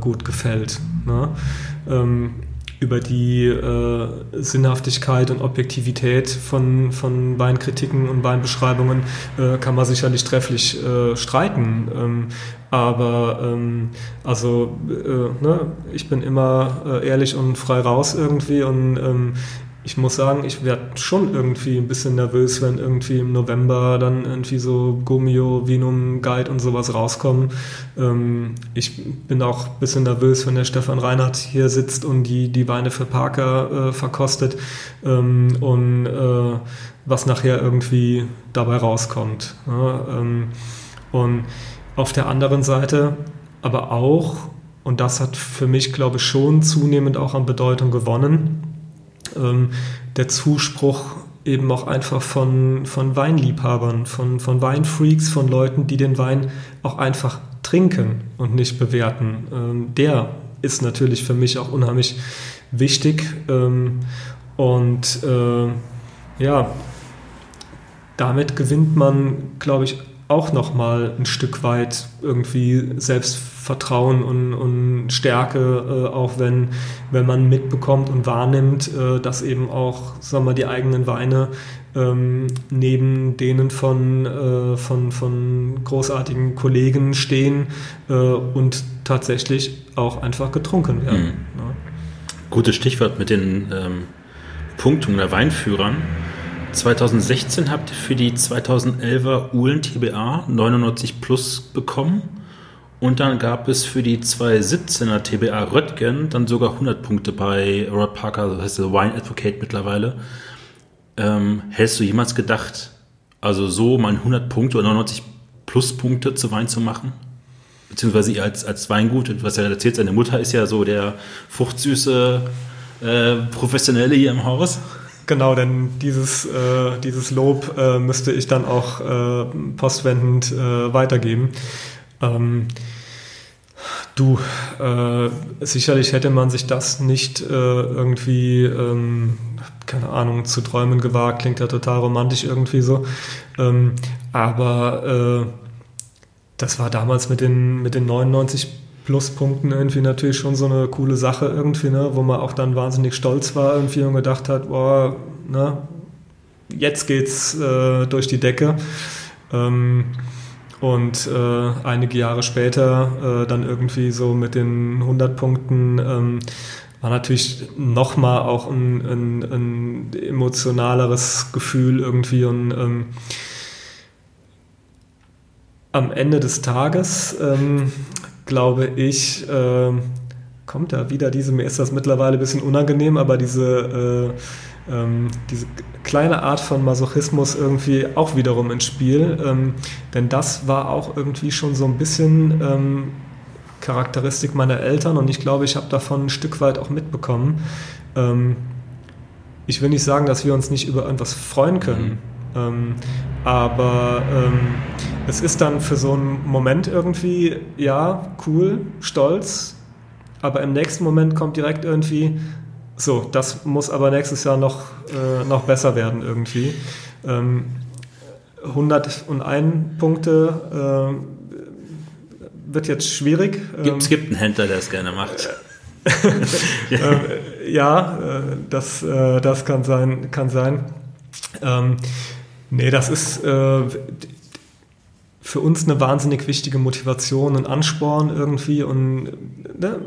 A: gut gefällt. Ne? Ähm, über die äh, Sinnhaftigkeit und Objektivität von, von Weinkritiken und Weinbeschreibungen äh, kann man sicherlich trefflich äh, streiten. Ähm, aber ähm, also äh, ne, ich bin immer äh, ehrlich und frei raus irgendwie und ähm, ich muss sagen, ich werde schon irgendwie ein bisschen nervös, wenn irgendwie im November dann irgendwie so Gomio, Vinum, Guide und sowas rauskommen. Ähm, ich bin auch ein bisschen nervös, wenn der Stefan Reinhardt hier sitzt und die, die Weine für Parker äh, verkostet ähm, und äh, was nachher irgendwie dabei rauskommt. Ja, ähm, und auf der anderen Seite aber auch, und das hat für mich, glaube ich, schon zunehmend auch an Bedeutung gewonnen, ähm, der Zuspruch eben auch einfach von, von Weinliebhabern, von, von Weinfreaks, von Leuten, die den Wein auch einfach trinken und nicht bewerten. Ähm, der ist natürlich für mich auch unheimlich wichtig. Ähm, und äh, ja, damit gewinnt man, glaube ich, auch nochmal ein Stück weit irgendwie Selbstvertrauen und, und Stärke, äh, auch wenn, wenn man mitbekommt und wahrnimmt, äh, dass eben auch sagen wir, die eigenen Weine ähm, neben denen von, äh, von, von großartigen Kollegen stehen äh, und tatsächlich auch einfach getrunken werden. Mhm.
B: Ja. Gutes Stichwort mit den ähm, Punktungen der Weinführern. 2016 habt ihr für die 2011er Uhlen TBA 99 Plus bekommen. Und dann gab es für die 2017er TBA Röttgen dann sogar 100 Punkte bei Rod Parker, das heißt Wine Advocate mittlerweile. Ähm, hättest du jemals gedacht, also so mal 100 Punkte oder 99 Pluspunkte zu Wein zu machen? Beziehungsweise ihr als, als Weingut, was er erzählt, seine Mutter ist ja so der fruchtsüße äh, Professionelle hier im Haus.
A: Genau, denn dieses, äh, dieses Lob äh, müsste ich dann auch äh, postwendend äh, weitergeben. Ähm, du, äh, sicherlich hätte man sich das nicht äh, irgendwie, ähm, keine Ahnung, zu träumen gewagt, klingt ja total romantisch irgendwie so. Ähm, aber das war damals mit den, mit den 99 Pluspunkten irgendwie natürlich schon so eine coole Sache irgendwie, ne, wo man auch dann wahnsinnig stolz war irgendwie und gedacht hat, boah, ne, jetzt geht's äh, durch die Decke. Ähm, und äh, einige Jahre später äh, dann irgendwie so mit den 100 Punkten ähm, war natürlich nochmal auch ein, ein, ein, emotionaleres Gefühl irgendwie und ähm, am Ende des Tages ähm, glaube ich, äh, kommt da wieder diese, mir ist das mittlerweile ein bisschen unangenehm, aber diese, äh, ähm, diese kleine Art von Masochismus irgendwie auch wiederum ins Spiel. Ähm, denn das war auch irgendwie schon so ein bisschen ähm, Charakteristik meiner Eltern und ich glaube, ich habe davon ein Stück weit auch mitbekommen. Ähm, ich will nicht sagen, dass wir uns nicht über irgendwas freuen können. Mhm. Ähm, aber ähm, es ist dann für so einen Moment irgendwie, ja, cool, stolz, aber im nächsten Moment kommt direkt irgendwie, so, das muss aber nächstes Jahr noch, äh, noch besser werden irgendwie. Ähm, 101 Punkte äh, wird jetzt schwierig.
B: Ähm, es gibt einen Händler, der es gerne macht.
A: äh, ja, äh, das, äh, das kann sein. Kann sein. Ähm, Nee, das ist äh, für uns eine wahnsinnig wichtige Motivation und Ansporn irgendwie und ne,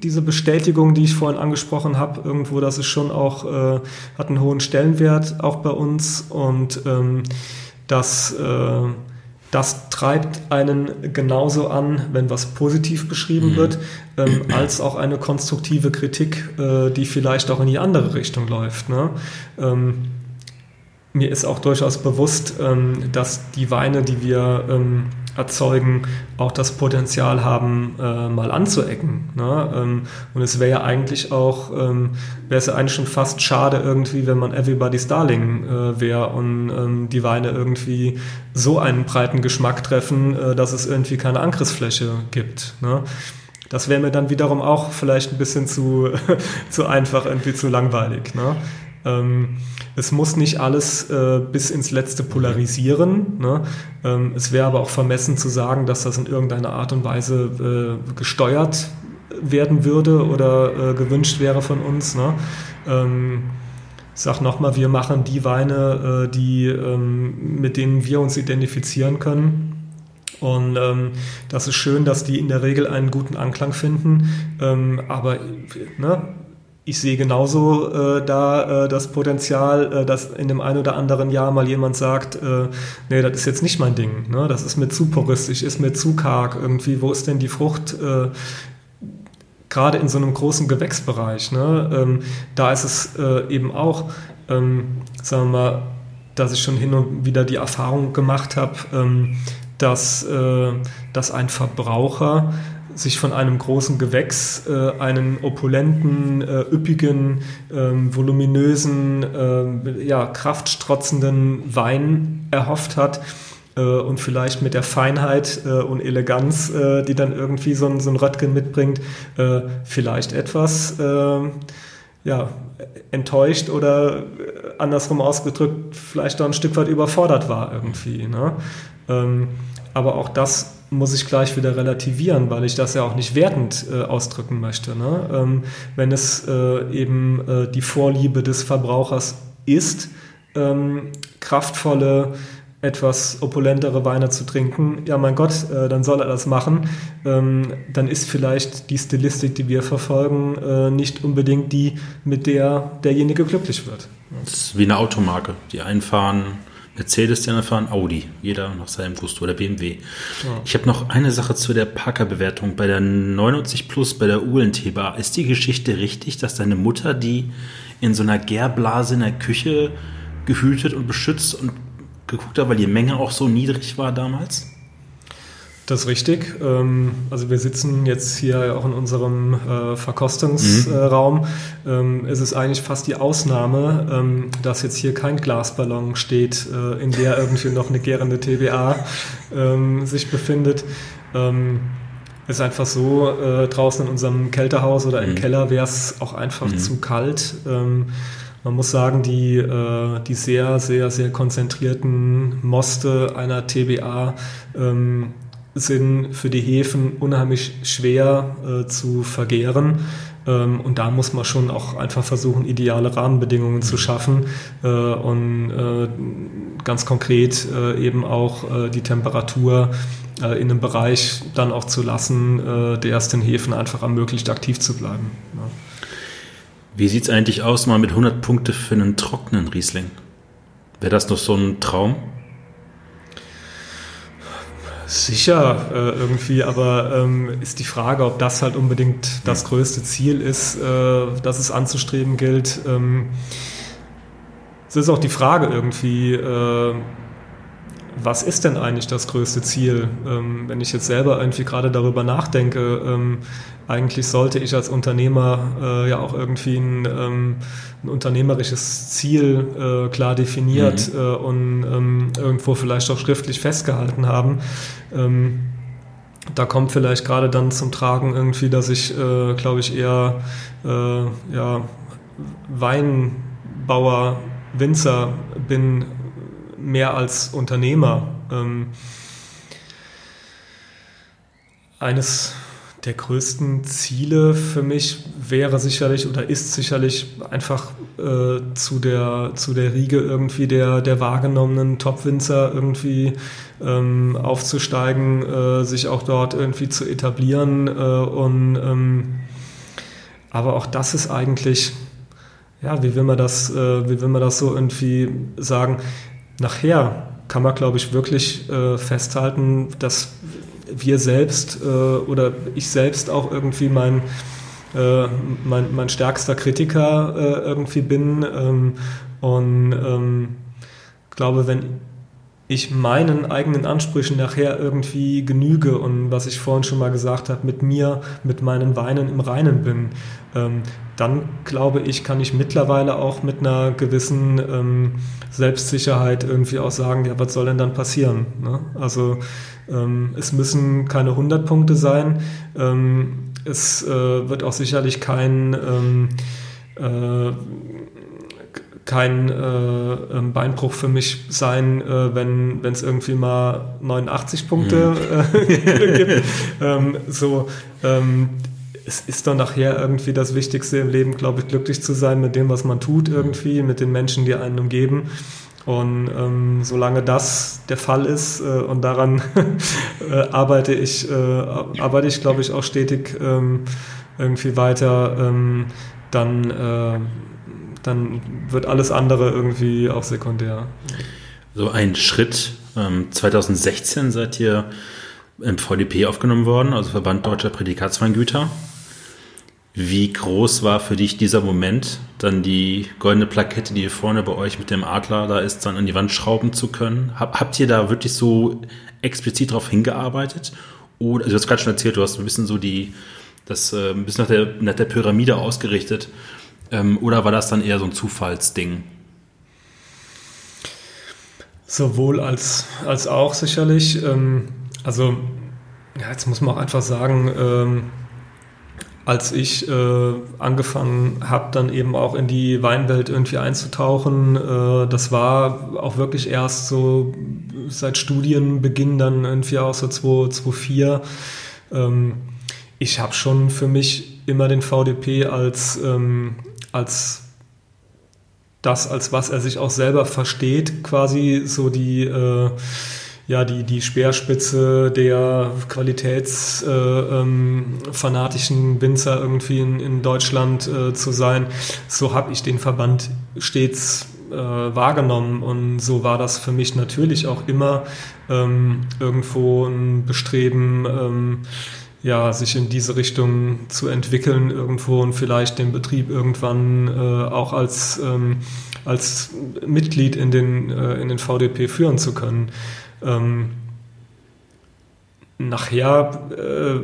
A: diese Bestätigung, die ich vorhin angesprochen habe, irgendwo, das ist schon auch, äh, hat einen hohen Stellenwert auch bei uns und ähm, das, äh, das treibt einen genauso an, wenn was positiv beschrieben mhm. wird, ähm, als auch eine konstruktive Kritik, äh, die vielleicht auch in die andere Richtung läuft. Ne? Ähm, mir ist auch durchaus bewusst, ähm, dass die Weine, die wir ähm, erzeugen, auch das Potenzial haben, äh, mal anzuecken. Ne? Ähm, und es wäre ja eigentlich auch, ähm, wäre es ja eigentlich schon fast schade irgendwie, wenn man Everybody's Darling äh, wäre und ähm, die Weine irgendwie so einen breiten Geschmack treffen, äh, dass es irgendwie keine Angriffsfläche gibt. Ne? Das wäre mir dann wiederum auch vielleicht ein bisschen zu, zu einfach, irgendwie zu langweilig. Ne? Es muss nicht alles äh, bis ins Letzte polarisieren. Ne? Ähm, es wäre aber auch vermessen zu sagen, dass das in irgendeiner Art und Weise äh, gesteuert werden würde oder äh, gewünscht wäre von uns. Ne? Ähm, ich sage nochmal, wir machen die Weine, äh, die, ähm, mit denen wir uns identifizieren können. Und ähm, das ist schön, dass die in der Regel einen guten Anklang finden. Ähm, aber ne, ich sehe genauso äh, da äh, das Potenzial, äh, dass in dem einen oder anderen Jahr mal jemand sagt, äh, nee, das ist jetzt nicht mein Ding, ne? das ist mir zu poristisch, ist mir zu karg irgendwie, wo ist denn die Frucht? Äh, Gerade in so einem großen Gewächsbereich, ne? ähm, da ist es äh, eben auch, ähm, sagen wir mal, dass ich schon hin und wieder die Erfahrung gemacht habe, ähm, dass, äh, dass ein Verbraucher sich von einem großen Gewächs äh, einen opulenten, äh, üppigen, ähm, voluminösen, äh, ja, kraftstrotzenden Wein erhofft hat äh, und vielleicht mit der Feinheit äh, und Eleganz, äh, die dann irgendwie so ein, so ein Röttgen mitbringt, vielleicht etwas ja, enttäuscht oder andersrum ausgedrückt vielleicht auch ein Stück weit überfordert war irgendwie. Ne? Ähm, aber auch das muss ich gleich wieder relativieren, weil ich das ja auch nicht wertend äh, ausdrücken möchte. Ne? Ähm, wenn es äh, eben äh, die Vorliebe des Verbrauchers ist, ähm, kraftvolle, etwas opulentere Weine zu trinken, ja mein Gott, äh, dann soll er das machen. Ähm, dann ist vielleicht die Stilistik, die wir verfolgen, äh, nicht unbedingt die, mit der derjenige glücklich wird.
B: Das ist wie eine Automarke. Die einfahren Mercedes, die anderen fahren Audi. Jeder nach seinem Gusto oder BMW. Ja. Ich habe noch eine Sache zu der Parker-Bewertung. Bei der 99 Plus, bei der ULT-Bar, ist die Geschichte richtig, dass deine Mutter die in so einer Gärblase in der Küche gehütet und beschützt und geguckt hat, weil die Menge auch so niedrig war damals?
A: Das ist richtig. Ähm, also wir sitzen jetzt hier auch in unserem äh, Verkostungsraum. Mhm. Ähm, es ist eigentlich fast die Ausnahme, ähm, dass jetzt hier kein Glasballon steht, äh, in der irgendwie noch eine gärende TBA sich befindet. Es ist einfach so, äh, draußen in unserem Kältehaus oder im mhm. Keller wäre es auch einfach mhm. zu kalt. Man muss sagen, die, die sehr, sehr, sehr konzentrierten Moste einer TBA sind für die Hefen unheimlich schwer äh, zu vergären. Ähm, und da muss man schon auch einfach versuchen, ideale Rahmenbedingungen zu schaffen äh, und äh, ganz konkret äh, eben auch äh, die Temperatur äh, in einem Bereich dann auch zu lassen, der es den Hefen einfach ermöglicht, aktiv zu bleiben. Ja.
B: Wie sieht es eigentlich aus, mal mit 100 Punkte für einen trockenen Riesling? Wäre das noch so ein Traum?
A: Sicher äh, irgendwie, aber ähm, ist die Frage, ob das halt unbedingt das größte Ziel ist, äh, das es anzustreben gilt. Ähm, es ist auch die Frage irgendwie, äh, was ist denn eigentlich das größte Ziel? Ähm, wenn ich jetzt selber irgendwie gerade darüber nachdenke, ähm, eigentlich sollte ich als Unternehmer äh, ja auch irgendwie ein, ähm, ein unternehmerisches Ziel äh, klar definiert mhm. äh, und ähm, irgendwo vielleicht auch schriftlich festgehalten haben. Ähm, da kommt vielleicht gerade dann zum Tragen irgendwie, dass ich, äh, glaube ich, eher äh, ja, Weinbauer, Winzer bin, mehr als Unternehmer. Ähm, eines der größten Ziele für mich wäre sicherlich oder ist sicherlich einfach äh, zu, der, zu der Riege irgendwie der, der wahrgenommenen Top-Winzer irgendwie ähm, aufzusteigen, äh, sich auch dort irgendwie zu etablieren. Äh, und ähm, aber auch das ist eigentlich, ja, wie will man das, äh, wie will man das so irgendwie sagen? Nachher kann man, glaube ich, wirklich äh, festhalten, dass wir selbst äh, oder ich selbst auch irgendwie mein, äh, mein, mein stärkster Kritiker äh, irgendwie bin. Ähm, und ähm, glaube, wenn ich meinen eigenen Ansprüchen nachher irgendwie genüge und was ich vorhin schon mal gesagt habe, mit mir, mit meinen Weinen im Reinen bin, ähm, dann glaube ich, kann ich mittlerweile auch mit einer gewissen ähm, Selbstsicherheit irgendwie auch sagen, ja, was soll denn dann passieren? Ne? Also ähm, es müssen keine 100 Punkte sein. Ähm, es äh, wird auch sicherlich kein, ähm, äh, kein äh, ähm, Beinbruch für mich sein, äh, wenn es irgendwie mal 89 Punkte mhm. Äh, gibt. Ähm, so, ähm, es ist dann nachher irgendwie das Wichtigste im Leben, glaube ich, glücklich zu sein mit dem, was man tut irgendwie, mit den Menschen, die einen umgeben. Und ähm, solange das der Fall ist äh, und daran äh, arbeite ich, äh, arbeite ich, glaube ich, auch stetig ähm, irgendwie weiter, ähm, dann, äh, dann wird alles andere irgendwie auch sekundär.
B: So ein Schritt. 2016 ähm, seid ihr im VDP aufgenommen worden, also Verband Deutscher Prädikatsweingüter. Wie groß war für dich dieser Moment, dann die goldene Plakette, die hier vorne bei euch mit dem Adler da ist, dann an die Wand schrauben zu können? habt ihr da wirklich so explizit darauf hingearbeitet? Oder, also du hast gerade schon erzählt, du hast ein bisschen so die, das äh, ein bisschen nach der, nach der Pyramide ausgerichtet. Ähm, oder war das dann eher so ein Zufallsding?
A: Sowohl als, als auch sicherlich. Ähm, also, ja, jetzt muss man auch einfach sagen, ähm, als ich äh, angefangen habe, dann eben auch in die Weinwelt irgendwie einzutauchen. Äh, das war auch wirklich erst so seit Studienbeginn dann irgendwie auch so 2004. Ähm, ich habe schon für mich immer den VDP als, ähm, als das, als was er sich auch selber versteht, quasi so die äh, ja, die, die Speerspitze der qualitätsfanatischen äh, ähm, Winzer irgendwie in, in Deutschland äh, zu sein. So habe ich den Verband stets äh, wahrgenommen und so war das für mich natürlich auch immer ähm, irgendwo ein Bestreben, ähm, ja, sich in diese Richtung zu entwickeln irgendwo und vielleicht den Betrieb irgendwann äh, auch als, ähm, als Mitglied in den, äh, in den VDP führen zu können. Ähm, nachher äh,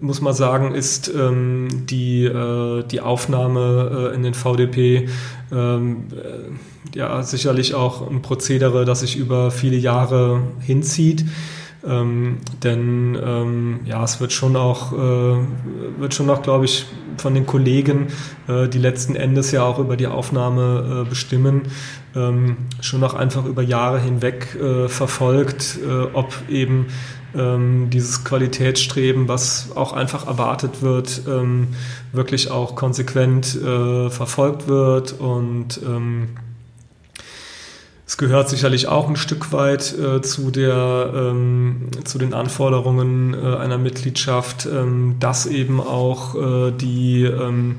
A: muss man sagen, ist ähm, die, äh, die Aufnahme äh, in den VDP ähm, äh, ja sicherlich auch ein Prozedere, das sich über viele Jahre hinzieht. Ähm, denn ähm, ja, es wird schon auch, äh, wird schon auch, glaube ich, von den Kollegen, äh, die letzten Endes ja auch über die Aufnahme äh, bestimmen, ähm, schon auch einfach über Jahre hinweg äh, verfolgt, äh, ob eben ähm, dieses Qualitätsstreben, was auch einfach erwartet wird, ähm, wirklich auch konsequent äh, verfolgt wird und ähm, es gehört sicherlich auch ein Stück weit äh, zu, der, ähm, zu den Anforderungen äh, einer Mitgliedschaft, ähm, dass eben auch äh, die, ähm,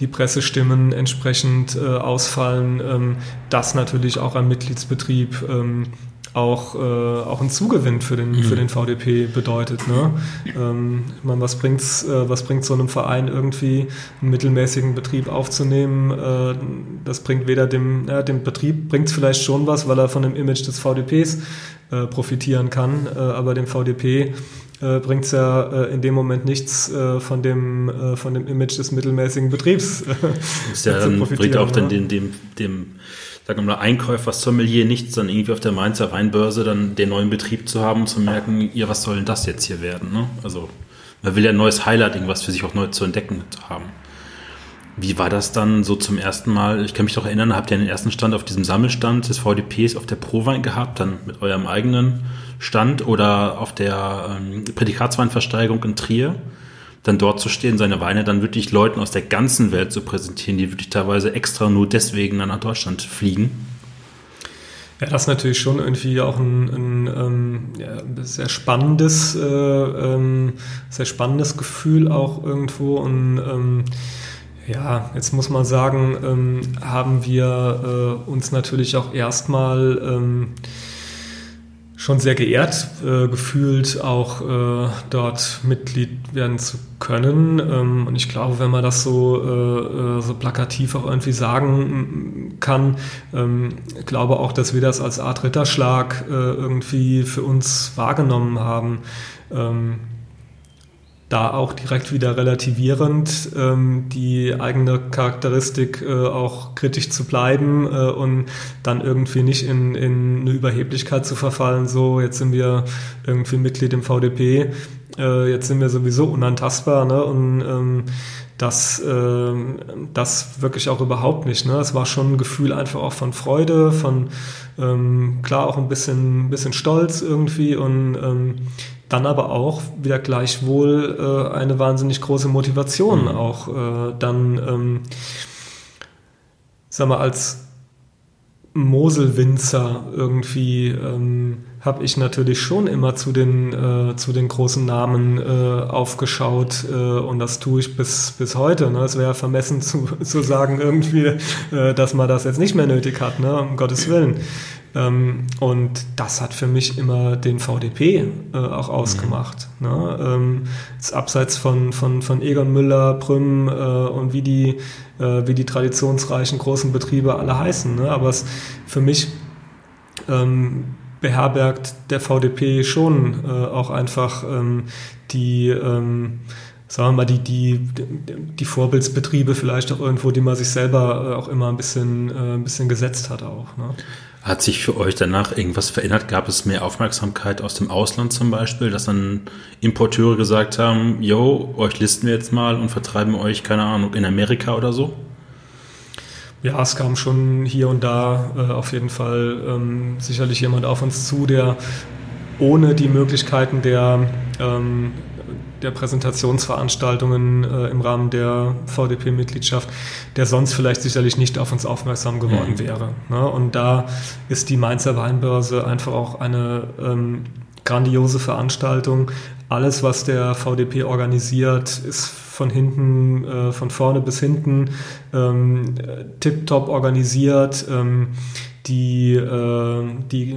A: die Pressestimmen entsprechend äh, ausfallen, ähm, dass natürlich auch ein Mitgliedsbetrieb ähm, auch, äh, auch ein Zugewinn für den, mhm. für den VDP bedeutet. Ne? Ähm, ich meine, was bringt äh, was bringt so einem Verein irgendwie einen mittelmäßigen Betrieb aufzunehmen? Äh, das bringt weder dem, ja, dem Betrieb bringt es vielleicht schon was, weil er von dem Image des VDPs äh, profitieren kann, äh, aber dem VDP äh, bringt es ja äh, in dem Moment nichts äh, von, dem, äh, von dem Image des mittelmäßigen Betriebs.
B: das ja, dann bringt auch ne? dann dem, dem, dem sagen wir mal, Einkäufer, Sommelier nichts, dann irgendwie auf der Mainzer Weinbörse dann den neuen Betrieb zu haben und zu merken, ihr, was soll denn das jetzt hier werden? Ne? Also man will ja ein neues Highlight, irgendwas für sich auch neu zu entdecken zu haben. wie war das dann so zum ersten Mal? Ich kann mich doch erinnern, habt ihr den ersten Stand auf diesem Sammelstand des VDPs auf der Prowein gehabt, dann mit eurem eigenen Stand oder auf der ähm, Prädikatsweinversteigerung in Trier? Dann dort zu stehen, seine Weine dann wirklich Leuten aus der ganzen Welt zu präsentieren, die wirklich teilweise extra nur deswegen dann nach Deutschland fliegen?
A: Ja, das ist natürlich schon irgendwie auch ein, ein, ähm, ja, sehr spannendes, äh, ähm, sehr spannendes Gefühl auch irgendwo und ähm, ja, jetzt muss man sagen, ähm, haben wir äh, uns natürlich auch erstmal ähm, schon sehr geehrt äh, gefühlt, auch äh, dort Mitglied werden zu können. Ähm, und ich glaube, wenn man das so, äh, äh so plakativ auch irgendwie sagen kann, ähm, glaube auch, dass wir das als Art Ritterschlag äh, irgendwie für uns wahrgenommen haben. Ähm, da auch direkt wieder relativierend ähm, die eigene Charakteristik äh, auch kritisch zu bleiben äh, und dann irgendwie nicht in, in eine Überheblichkeit zu verfallen, so jetzt sind wir irgendwie Mitglied im VDP, äh, jetzt sind wir sowieso unantastbar ne? und ähm, das, äh, das wirklich auch überhaupt nicht. Ne? Es war schon ein Gefühl einfach auch von Freude, von ähm, klar auch ein bisschen, bisschen Stolz irgendwie und ähm, dann aber auch wieder gleichwohl äh, eine wahnsinnig große Motivation mhm. auch äh, dann, ähm, sag mal, als Moselwinzer irgendwie ähm, habe ich natürlich schon immer zu den, äh, zu den großen Namen äh, aufgeschaut äh, und das tue ich bis, bis heute. Ne? Es wäre vermessen zu, zu sagen irgendwie, äh, dass man das jetzt nicht mehr nötig hat, ne? um Gottes Willen. Ähm, und das hat für mich immer den VDP äh, auch ausgemacht. Mhm. Ne? Ähm, abseits von, von, von Egon Müller, Prüm äh, und wie die, äh, wie die traditionsreichen großen Betriebe alle heißen. Ne? Aber es für mich ähm, beherbergt der VDP schon äh, auch einfach ähm, die ähm, sagen wir mal, die, die, die Vorbildsbetriebe vielleicht auch irgendwo, die man sich selber äh, auch immer ein bisschen, äh, ein bisschen gesetzt hat auch. Ne?
B: Hat sich für euch danach irgendwas verändert? Gab es mehr Aufmerksamkeit aus dem Ausland zum Beispiel, dass dann Importeure gesagt haben, yo, euch listen wir jetzt mal und vertreiben euch, keine Ahnung, in Amerika oder so?
A: Ja, es kam schon hier und da äh, auf jeden Fall ähm, sicherlich jemand auf uns zu, der ohne die Möglichkeiten der ähm, der Präsentationsveranstaltungen äh, im Rahmen der VDP-Mitgliedschaft, der sonst vielleicht sicherlich nicht auf uns aufmerksam geworden mhm. wäre. Ne? Und da ist die Mainzer Weinbörse einfach auch eine ähm, grandiose Veranstaltung. Alles, was der VDP organisiert, ist von hinten, äh, von vorne bis hinten ähm, tiptop organisiert. Ähm, die, äh, die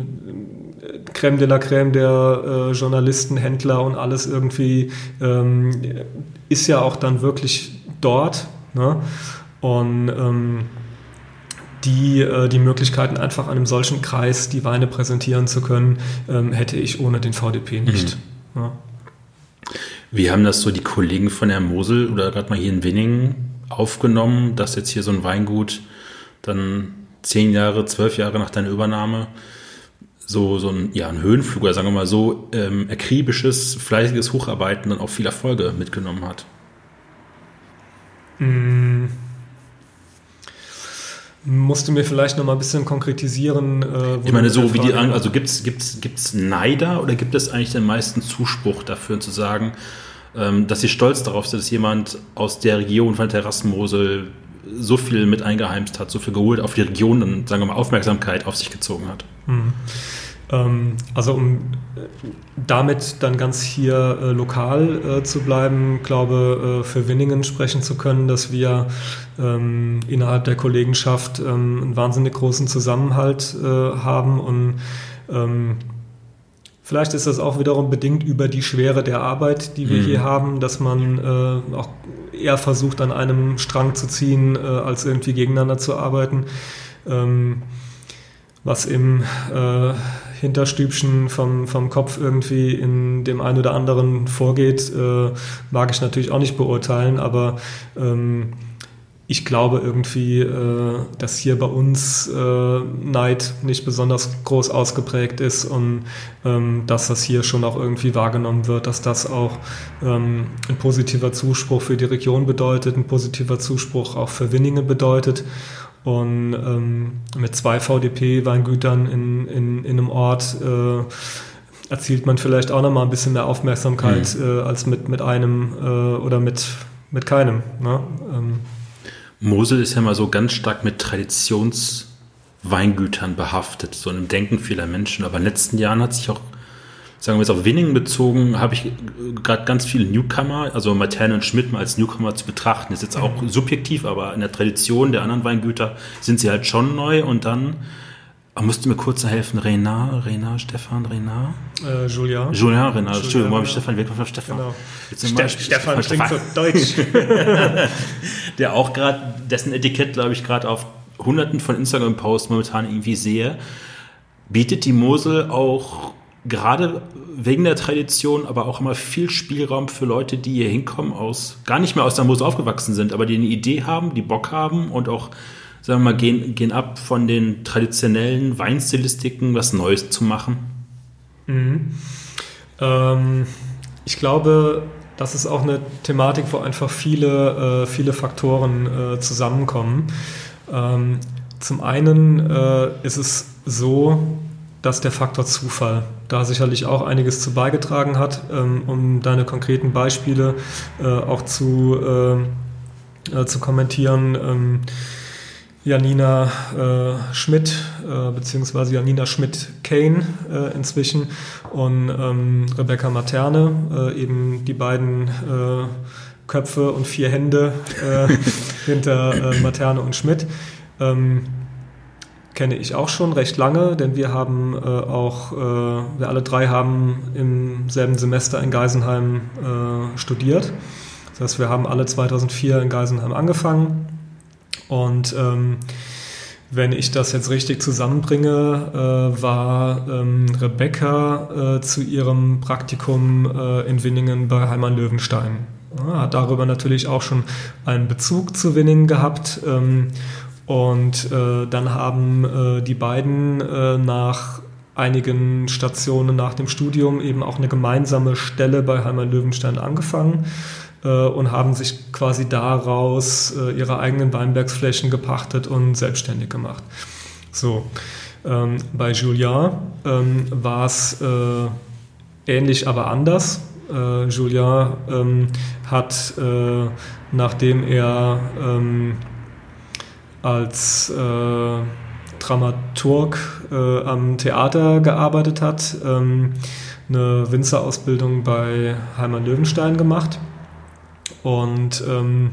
A: Crème de la Crème der äh, Journalisten, Händler und alles irgendwie ähm, ist ja auch dann wirklich dort. Ne? Und ähm, die, äh, die Möglichkeiten, einfach einem solchen Kreis die Weine präsentieren zu können, ähm, hätte ich ohne den VDP nicht. Mhm. Ja.
B: Wie haben das so die Kollegen von der Mosel oder gerade mal hier in Winningen aufgenommen, dass jetzt hier so ein Weingut dann zehn Jahre, zwölf Jahre nach deiner Übernahme so, so ein, ja, ein Höhenflug oder sagen wir mal so ähm, akribisches, fleißiges Hocharbeiten dann auch viel Erfolge mitgenommen hat?
A: Mm. Musst du mir vielleicht noch mal ein bisschen konkretisieren?
B: Äh, ich meine, so wie die, also gibt es gibt's, gibt's Neider oder gibt es eigentlich den meisten Zuspruch dafür zu sagen, ähm, dass sie stolz darauf sind, dass jemand aus der Region von Terrassenmosel so viel mit eingeheimst hat, so viel geholt auf die Region und sagen wir mal Aufmerksamkeit auf sich gezogen hat? Mhm.
A: Ähm, also um äh, damit dann ganz hier äh, lokal äh, zu bleiben, glaube äh, für Winningen sprechen zu können, dass wir ähm, innerhalb der Kollegenschaft ähm, einen wahnsinnig großen Zusammenhalt äh, haben und ähm, Vielleicht ist das auch wiederum bedingt über die Schwere der Arbeit, die wir mhm. hier haben, dass man äh, auch eher versucht, an einem Strang zu ziehen, äh, als irgendwie gegeneinander zu arbeiten. Ähm, was im äh, Hinterstübchen vom, vom Kopf irgendwie in dem einen oder anderen vorgeht, äh, mag ich natürlich auch nicht beurteilen, aber ähm, ich glaube irgendwie, äh, dass hier bei uns äh, Neid nicht besonders groß ausgeprägt ist und ähm, dass das hier schon auch irgendwie wahrgenommen wird, dass das auch ähm, ein positiver Zuspruch für die Region bedeutet, ein positiver Zuspruch auch für Winningen bedeutet. Und ähm, mit zwei VDP-Weingütern in, in, in einem Ort äh, erzielt man vielleicht auch nochmal ein bisschen mehr Aufmerksamkeit mhm. äh, als mit, mit einem äh, oder mit, mit keinem. Ne? Ähm,
B: Mosel ist ja mal so ganz stark mit Traditionsweingütern behaftet, so einem Denken vieler Menschen. Aber in den letzten Jahren hat sich auch, sagen wir jetzt auf Winningen bezogen, habe ich gerade ganz viele Newcomer, also Materne und Schmidt mal als Newcomer zu betrachten. Das ist jetzt auch mhm. subjektiv, aber in der Tradition der anderen Weingüter sind sie halt schon neu und dann aber musst du mir kurz helfen? Renard, Renard, Stefan, Renard?
A: Äh, Julien.
B: Julien, Renard. Entschuldigung, habe ich Stefan weg von Stefan? Genau.
A: Ste Stefan klingt so deutsch.
B: Der auch gerade, dessen Etikett, glaube ich, gerade auf hunderten von Instagram-Posts momentan irgendwie sehe. Bietet die Mosel auch gerade wegen der Tradition, aber auch immer viel Spielraum für Leute, die hier hinkommen, aus, gar nicht mehr aus der Mosel aufgewachsen sind, aber die eine Idee haben, die Bock haben und auch sagen wir mal, gehen, gehen ab von den traditionellen Weinstilistiken, was Neues zu machen?
A: Mhm. Ähm, ich glaube, das ist auch eine Thematik, wo einfach viele, äh, viele Faktoren äh, zusammenkommen. Ähm, zum einen äh, ist es so, dass der Faktor Zufall da sicherlich auch einiges zu beigetragen hat, ähm, um deine konkreten Beispiele äh, auch zu, äh, äh, zu kommentieren. Ähm, Janina äh, Schmidt, äh, beziehungsweise Janina Schmidt-Kane äh, inzwischen und ähm, Rebecca Materne, äh, eben die beiden äh, Köpfe und vier Hände hinter Materne und Schmidt. Ähm, kenne ich auch schon recht lange, denn wir haben auch, wir alle drei haben im selben Semester in Geisenheim studiert. Das heißt, wir haben alle 2004 in Geisenheim angefangen und ähm, wenn ich das jetzt richtig zusammenbringe, äh, war ähm, Rebecca äh, zu ihrem Praktikum äh, in Winningen bei Heimann Löwenstein. Ja, hat darüber natürlich auch schon einen Bezug zu Winningen gehabt. Ähm, und äh, dann haben äh, die beiden äh, nach einigen Stationen nach dem Studium eben auch eine gemeinsame Stelle bei Heimann Löwenstein angefangen äh, und haben sich quasi daraus äh, ihre eigenen Weinbergsflächen gepachtet und selbstständig gemacht. So, ähm, bei Julien ähm, war es äh, ähnlich, aber anders. Äh, Julien ähm, hat, äh, nachdem er ähm, als äh, Dramaturg am Theater gearbeitet hat, ähm, eine Winzerausbildung bei Heimann Löwenstein gemacht und ähm,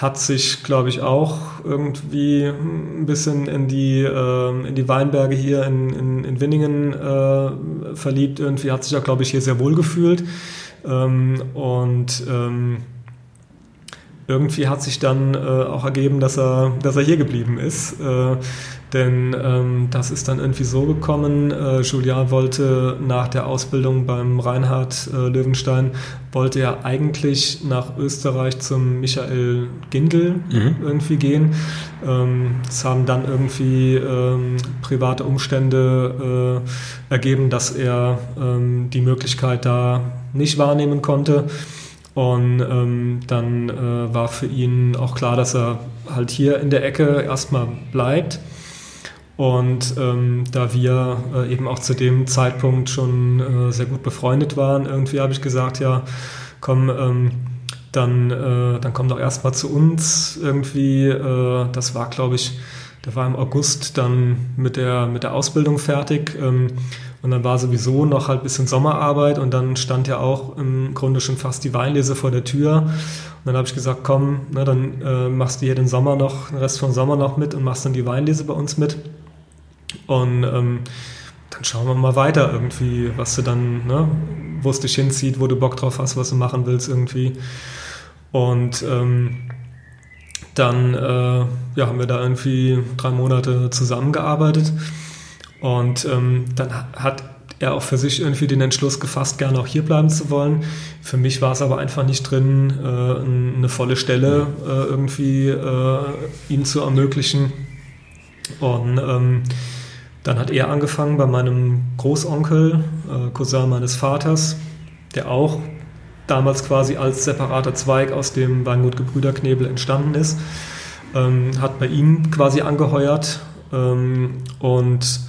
A: hat sich, glaube ich, auch irgendwie ein bisschen in die, äh, in die Weinberge hier in, in, in Winningen äh, verliebt. Irgendwie hat sich auch, glaube ich, hier sehr wohl gefühlt. Ähm, und ähm, irgendwie hat sich dann äh, auch ergeben, dass er, dass er hier geblieben ist. Äh, denn ähm, das ist dann irgendwie so gekommen. Äh, Julian wollte nach der Ausbildung beim Reinhard äh, Löwenstein, wollte er eigentlich nach Österreich zum Michael Gindel mhm. irgendwie gehen. Ähm, es haben dann irgendwie ähm, private Umstände äh, ergeben, dass er ähm, die Möglichkeit da nicht wahrnehmen konnte. Und ähm, dann äh, war für ihn auch klar, dass er halt hier in der Ecke erstmal bleibt. Und ähm, da wir äh, eben auch zu dem Zeitpunkt schon äh, sehr gut befreundet waren, irgendwie habe ich gesagt, ja, komm, ähm, dann, äh, dann komm doch erstmal zu uns irgendwie. Äh, das war, glaube ich, der war im August dann mit der, mit der Ausbildung fertig. Und dann war sowieso noch halt ein bisschen Sommerarbeit und dann stand ja auch im Grunde schon fast die Weinlese vor der Tür. Und dann habe ich gesagt, komm, na, dann äh, machst du hier den Sommer noch, den Rest vom Sommer noch mit und machst dann die Weinlese bei uns mit. Und ähm, dann schauen wir mal weiter irgendwie, was du dann, ne, wo es dich hinzieht, wo du Bock drauf hast, was du machen willst irgendwie. Und ähm, dann äh, ja, haben wir da irgendwie drei Monate zusammengearbeitet. Und ähm, dann hat er auch für sich irgendwie den Entschluss gefasst, gerne auch hier bleiben zu wollen. Für mich war es aber einfach nicht drin, äh, eine volle Stelle äh, irgendwie äh, ihm zu ermöglichen. Und ähm, dann hat er angefangen bei meinem Großonkel, äh, Cousin meines Vaters, der auch damals quasi als separater Zweig aus dem Weingut Gebrüder Knebel entstanden ist, ähm, hat bei ihm quasi angeheuert ähm, und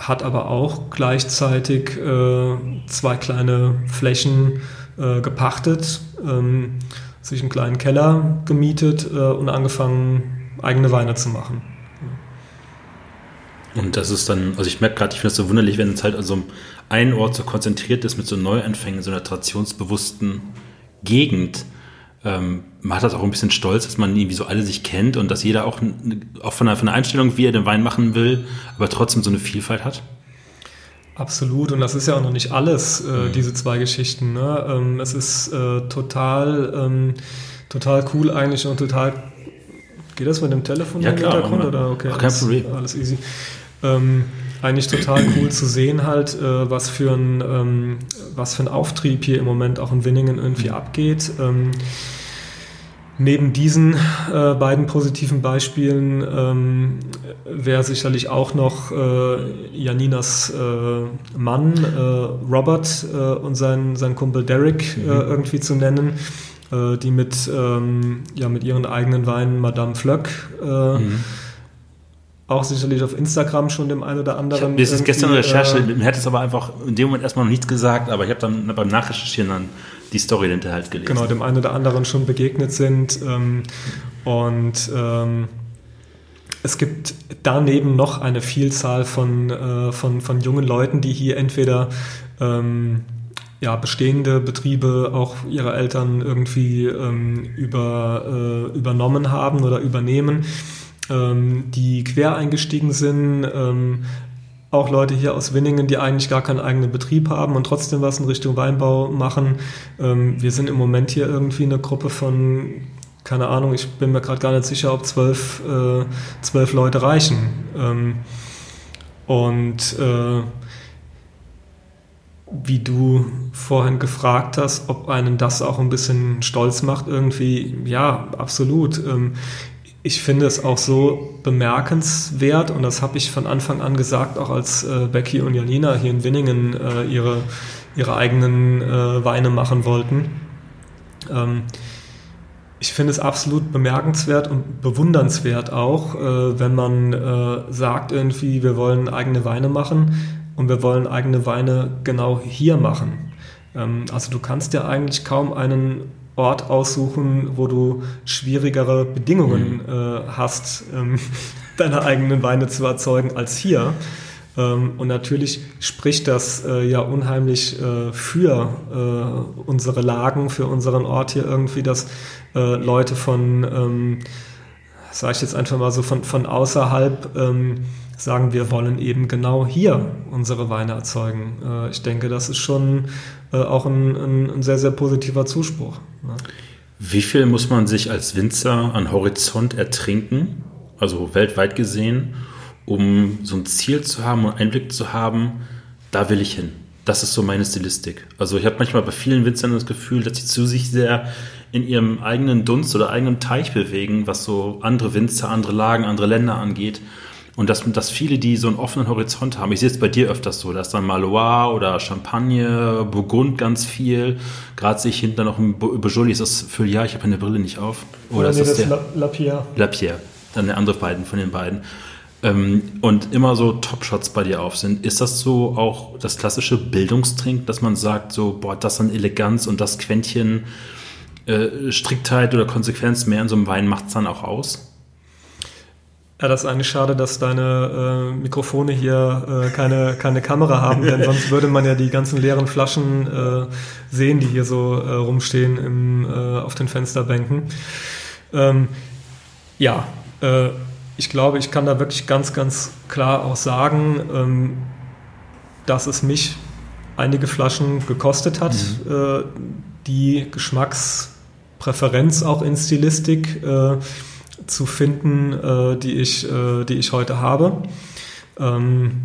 A: hat aber auch gleichzeitig äh, zwei kleine Flächen äh, gepachtet, ähm, sich einen kleinen Keller gemietet äh, und angefangen, eigene Weine zu machen.
B: Und das ist dann, also ich merke gerade, ich finde es so wunderlich, wenn es halt an so einem Ort so konzentriert ist mit so Neuanfängen, so einer traditionsbewussten Gegend. Ähm, macht das auch ein bisschen stolz, dass man irgendwie so alle sich kennt und dass jeder auch, auch von, der, von der Einstellung, wie er den Wein machen will, aber trotzdem so eine Vielfalt hat?
A: Absolut, und das ist ja auch noch nicht alles, äh, mhm. diese zwei Geschichten. Ne? Ähm, es ist äh, total, ähm, total cool eigentlich und total. Geht das mit dem Telefon
B: ja, im klar, Hintergrund?
A: Oder? Okay, Ach, kein Problem. Alles easy. Ähm, eigentlich total cool zu sehen halt, äh, was, für ein, ähm, was für ein Auftrieb hier im Moment auch in Winningen irgendwie mhm. abgeht. Neben diesen äh, beiden positiven Beispielen ähm, wäre sicherlich auch noch äh, Janinas äh, Mann äh, Robert äh, und sein, sein Kumpel Derek mhm. irgendwie zu nennen, die mit, ähm, ja, mit ihren eigenen Weinen Madame Flöck mhm auch sicherlich auf Instagram schon dem einen oder anderen.
B: Ich habe gestern Recherche, äh, mir hat es aber einfach in dem Moment erstmal noch nichts gesagt, aber ich habe dann beim Nachrecherchieren dann die Story hinterher halt gelesen.
A: Genau, dem einen oder anderen schon begegnet sind. Ähm, und ähm, es gibt daneben noch eine Vielzahl von, äh, von, von jungen Leuten, die hier entweder ähm, ja, bestehende Betriebe auch ihre Eltern irgendwie ähm, über, äh, übernommen haben oder übernehmen ähm, die quer eingestiegen sind, ähm, auch Leute hier aus Winningen, die eigentlich gar keinen eigenen Betrieb haben und trotzdem was in Richtung Weinbau machen. Ähm, wir sind im Moment hier irgendwie eine Gruppe von, keine Ahnung, ich bin mir gerade gar nicht sicher, ob zwölf, äh, zwölf Leute reichen. Ähm, und äh, wie du vorhin gefragt hast, ob einen das auch ein bisschen stolz macht, irgendwie, ja, absolut. Ich finde es auch so bemerkenswert und das habe ich von Anfang an gesagt, auch als äh, Becky und Janina hier in Winningen äh, ihre, ihre eigenen äh, Weine machen wollten. Ähm, ich finde es absolut bemerkenswert und bewundernswert auch, äh, wenn man äh, sagt irgendwie, wir wollen eigene Weine machen und wir wollen eigene Weine genau hier machen. Ähm, also du kannst ja eigentlich kaum einen Ort aussuchen, wo du schwierigere Bedingungen mhm. äh, hast, ähm, deine eigenen Weine zu erzeugen als hier. Ähm, und natürlich spricht das äh, ja unheimlich äh, für äh, unsere Lagen, für unseren Ort hier irgendwie, dass äh, Leute von, ähm, sage ich jetzt einfach mal so, von, von außerhalb ähm, sagen, wir wollen eben genau hier unsere Weine erzeugen. Äh, ich denke, das ist schon äh, auch ein, ein, ein, sehr, sehr positiver Zuspruch.
B: Ne? Wie viel muss man sich als Winzer an Horizont ertrinken, also weltweit gesehen, um so ein Ziel zu haben und Einblick zu haben, da will ich hin. Das ist so meine Stilistik. Also ich habe manchmal bei vielen Winzern das Gefühl, dass sie zu sich sehr in ihrem eigenen Dunst oder eigenen Teich bewegen, was so andere Winzer, andere Lagen, andere Länder angeht. Und dass, dass viele, die so einen offenen Horizont haben, ich sehe es bei dir öfters so, da ist dann Malois oder Champagne, Burgund ganz viel. Gerade sehe ich hinten noch ein Beaujolais, ist das Feuillard, ich habe meine Brille nicht auf.
A: Oder nee, ist das, das der?
B: Lapierre. Lapierre, dann der andere beiden von den beiden. Ähm, und immer so Top-Shots bei dir auf sind. Ist das so auch das klassische Bildungstrink, dass man sagt, so, boah, das an Eleganz und das Quäntchen äh, Striktheit oder Konsequenz mehr in so einem Wein macht es dann auch aus?
A: Ja, das ist eigentlich schade, dass deine äh, Mikrofone hier äh, keine, keine Kamera haben, denn sonst würde man ja die ganzen leeren Flaschen äh, sehen, die hier so äh, rumstehen im, äh, auf den Fensterbänken. Ähm, ja, äh, ich glaube, ich kann da wirklich ganz, ganz klar auch sagen, ähm, dass es mich einige Flaschen gekostet hat, mhm. die Geschmackspräferenz auch in Stilistik zu finden, äh, die, ich, äh, die ich heute habe. Ähm,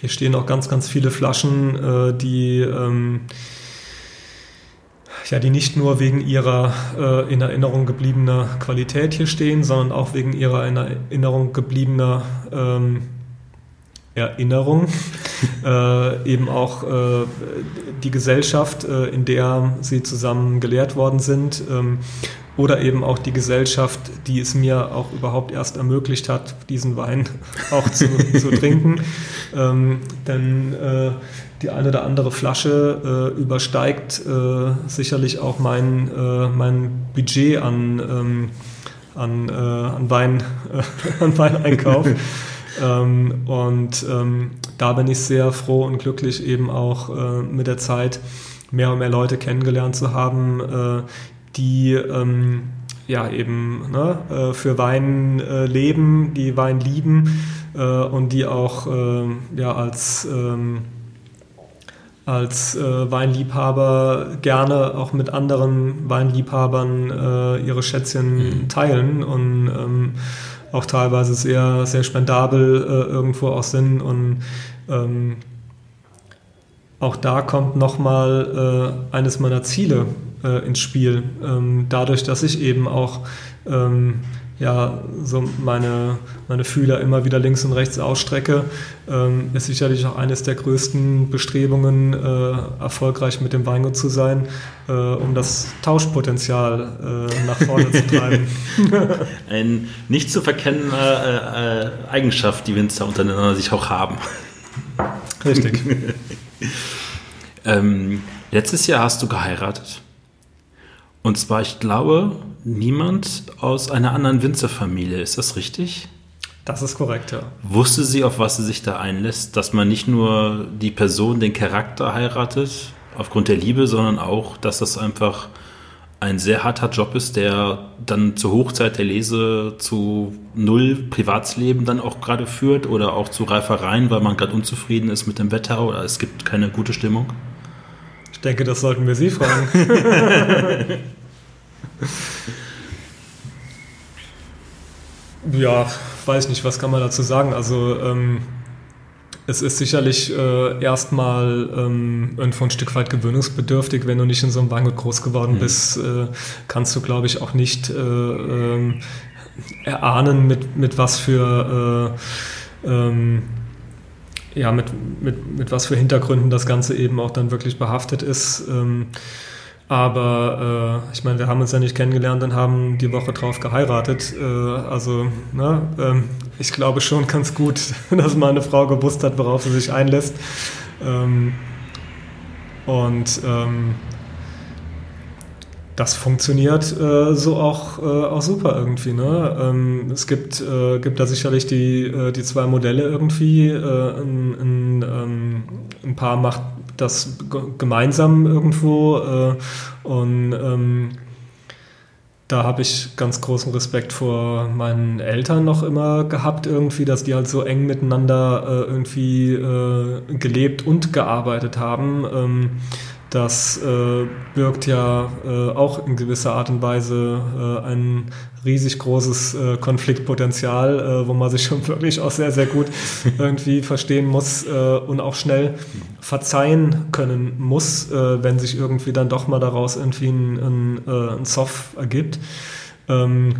A: hier stehen auch ganz, ganz viele Flaschen, äh, die ähm, ja, die nicht nur wegen ihrer äh, in Erinnerung gebliebener Qualität hier stehen, sondern auch wegen ihrer in Erinnerung gebliebener ähm, Erinnerung, äh, eben auch äh, die Gesellschaft, äh, in der sie zusammen gelehrt worden sind, ähm, oder eben auch die Gesellschaft, die es mir auch überhaupt erst ermöglicht hat, diesen Wein auch zu, zu trinken. Ähm, denn äh, die eine oder andere Flasche äh, übersteigt äh, sicherlich auch mein, äh, mein Budget an, ähm, an, äh, an, Wein, äh, an Weineinkauf. ähm, und ähm, da bin ich sehr froh und glücklich, eben auch mit der Zeit mehr und mehr Leute kennengelernt zu haben, die ähm, ja eben ne, für Wein leben, die Wein lieben und die auch ja als ähm, als äh, Weinliebhaber gerne auch mit anderen Weinliebhabern äh, ihre Schätzchen mhm. teilen und ähm, auch teilweise sehr, sehr spendabel äh, irgendwo auch sind. Und ähm, auch da kommt nochmal äh, eines meiner Ziele äh, ins Spiel. Ähm, dadurch, dass ich eben auch ähm, ja, so meine, meine Fühler immer wieder links und rechts ausstrecke, ähm, ist sicherlich auch eines der größten Bestrebungen, äh, erfolgreich mit dem Weingut zu sein, äh, um das Tauschpotenzial äh, nach vorne zu treiben.
B: Eine nicht zu verkennende äh, äh, Eigenschaft, die Winzer untereinander sich auch haben.
A: Richtig.
B: ähm, letztes Jahr hast du geheiratet. Und zwar, ich glaube, niemand aus einer anderen Winzerfamilie. Ist das richtig?
A: Das ist korrekt, ja.
B: Wusste sie, auf was sie sich da einlässt? Dass man nicht nur die Person, den Charakter heiratet, aufgrund der Liebe, sondern auch, dass das einfach ein sehr harter Job ist, der dann zur Hochzeit der Lese zu null Privatsleben dann auch gerade führt oder auch zu Reifereien, weil man gerade unzufrieden ist mit dem Wetter oder es gibt keine gute Stimmung?
A: Denke, das sollten wir Sie fragen. ja, weiß nicht, was kann man dazu sagen. Also ähm, es ist sicherlich äh, erstmal ähm, irgendwo ein Stück weit gewöhnungsbedürftig, wenn du nicht in so einem Weingut groß geworden mhm. bist, äh, kannst du, glaube ich, auch nicht äh, ähm, erahnen, mit, mit was für äh, ähm, ja, mit, mit, mit was für Hintergründen das Ganze eben auch dann wirklich behaftet ist. Ähm, aber äh, ich meine, wir haben uns ja nicht kennengelernt und haben die Woche drauf geheiratet. Äh, also ne, ähm, ich glaube schon ganz gut, dass meine Frau gewusst hat, worauf sie sich einlässt. Ähm, und ähm, das funktioniert äh, so auch, äh, auch super irgendwie. Ne? Ähm, es gibt, äh, gibt da sicherlich die, äh, die zwei Modelle irgendwie. Äh, ein, ein, ähm, ein, Paar macht das gemeinsam irgendwo äh, und ähm, da habe ich ganz großen Respekt vor meinen Eltern noch immer gehabt, irgendwie, dass die halt so eng miteinander irgendwie gelebt und gearbeitet haben ähm, das äh, birgt ja äh, auch in gewisser Art und Weise äh, ein riesig großes äh, Konfliktpotenzial, äh, wo man sich schon wirklich auch sehr, sehr gut irgendwie verstehen muss äh, und auch schnell verzeihen können muss, wenn sich irgendwie dann doch mal daraus irgendwie ein, ein, ein Soft ergibt. Ähm,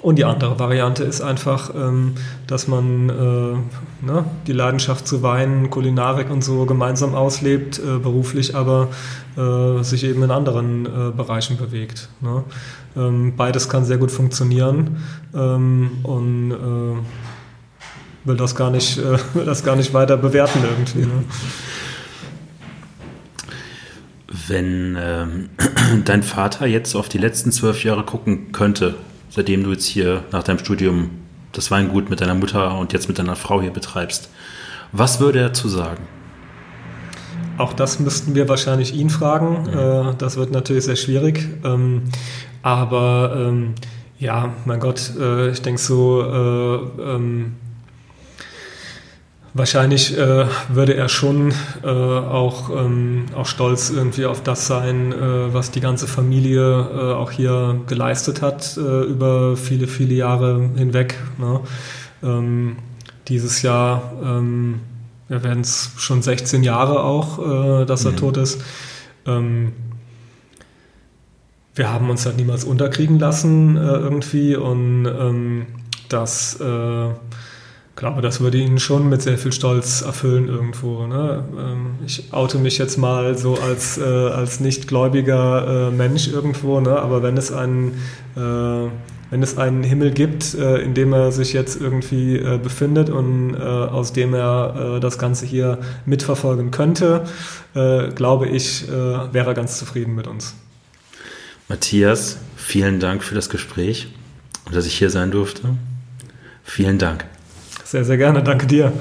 A: und die andere Variante ist einfach, ähm, dass man äh, ne, die Leidenschaft zu Wein, Kulinarik und so gemeinsam auslebt, äh, beruflich aber äh, sich eben in anderen Bereichen bewegt. Ne? Ähm, beides kann sehr gut funktionieren ähm, und will das gar nicht, will das gar nicht weiter bewerten irgendwie. Ne?
B: Wenn ähm, dein Vater jetzt auf die letzten zwölf Jahre gucken könnte, seitdem du jetzt hier nach deinem Studium das Weingut mit deiner Mutter und jetzt mit deiner Frau hier betreibst. Was würde er dazu sagen?
A: Auch das müssten wir wahrscheinlich ihn fragen. Mhm. Das wird natürlich sehr schwierig. Ähm, aber ähm, ja, mein Gott, äh, ich denke so, äh, ähm, Wahrscheinlich äh, würde er schon äh, auch, ähm, auch stolz irgendwie auf das sein, äh, was die ganze Familie äh, auch hier geleistet hat äh, über viele, viele Jahre hinweg. Ne? Ähm, dieses Jahr ähm, werden es schon 16 Jahre auch, äh, dass er mhm. tot ist. Ähm, wir haben uns halt niemals unterkriegen lassen irgendwie und ähm, das äh, glaube, das würde ihn schon mit sehr viel Stolz erfüllen irgendwo. Ne? Ähm, ich oute mich jetzt mal so als, äh, als nicht gläubiger äh, Mensch irgendwo, ne? aber wenn es einen äh, wenn es einen Himmel gibt, äh, in dem er sich jetzt irgendwie äh, befindet und äh, aus dem er das Ganze hier mitverfolgen könnte, glaube ich, wäre er ganz zufrieden mit uns.
B: Matthias, vielen Dank für das Gespräch und dass ich hier sein durfte. Vielen Dank.
A: Sehr, sehr gerne. Danke dir.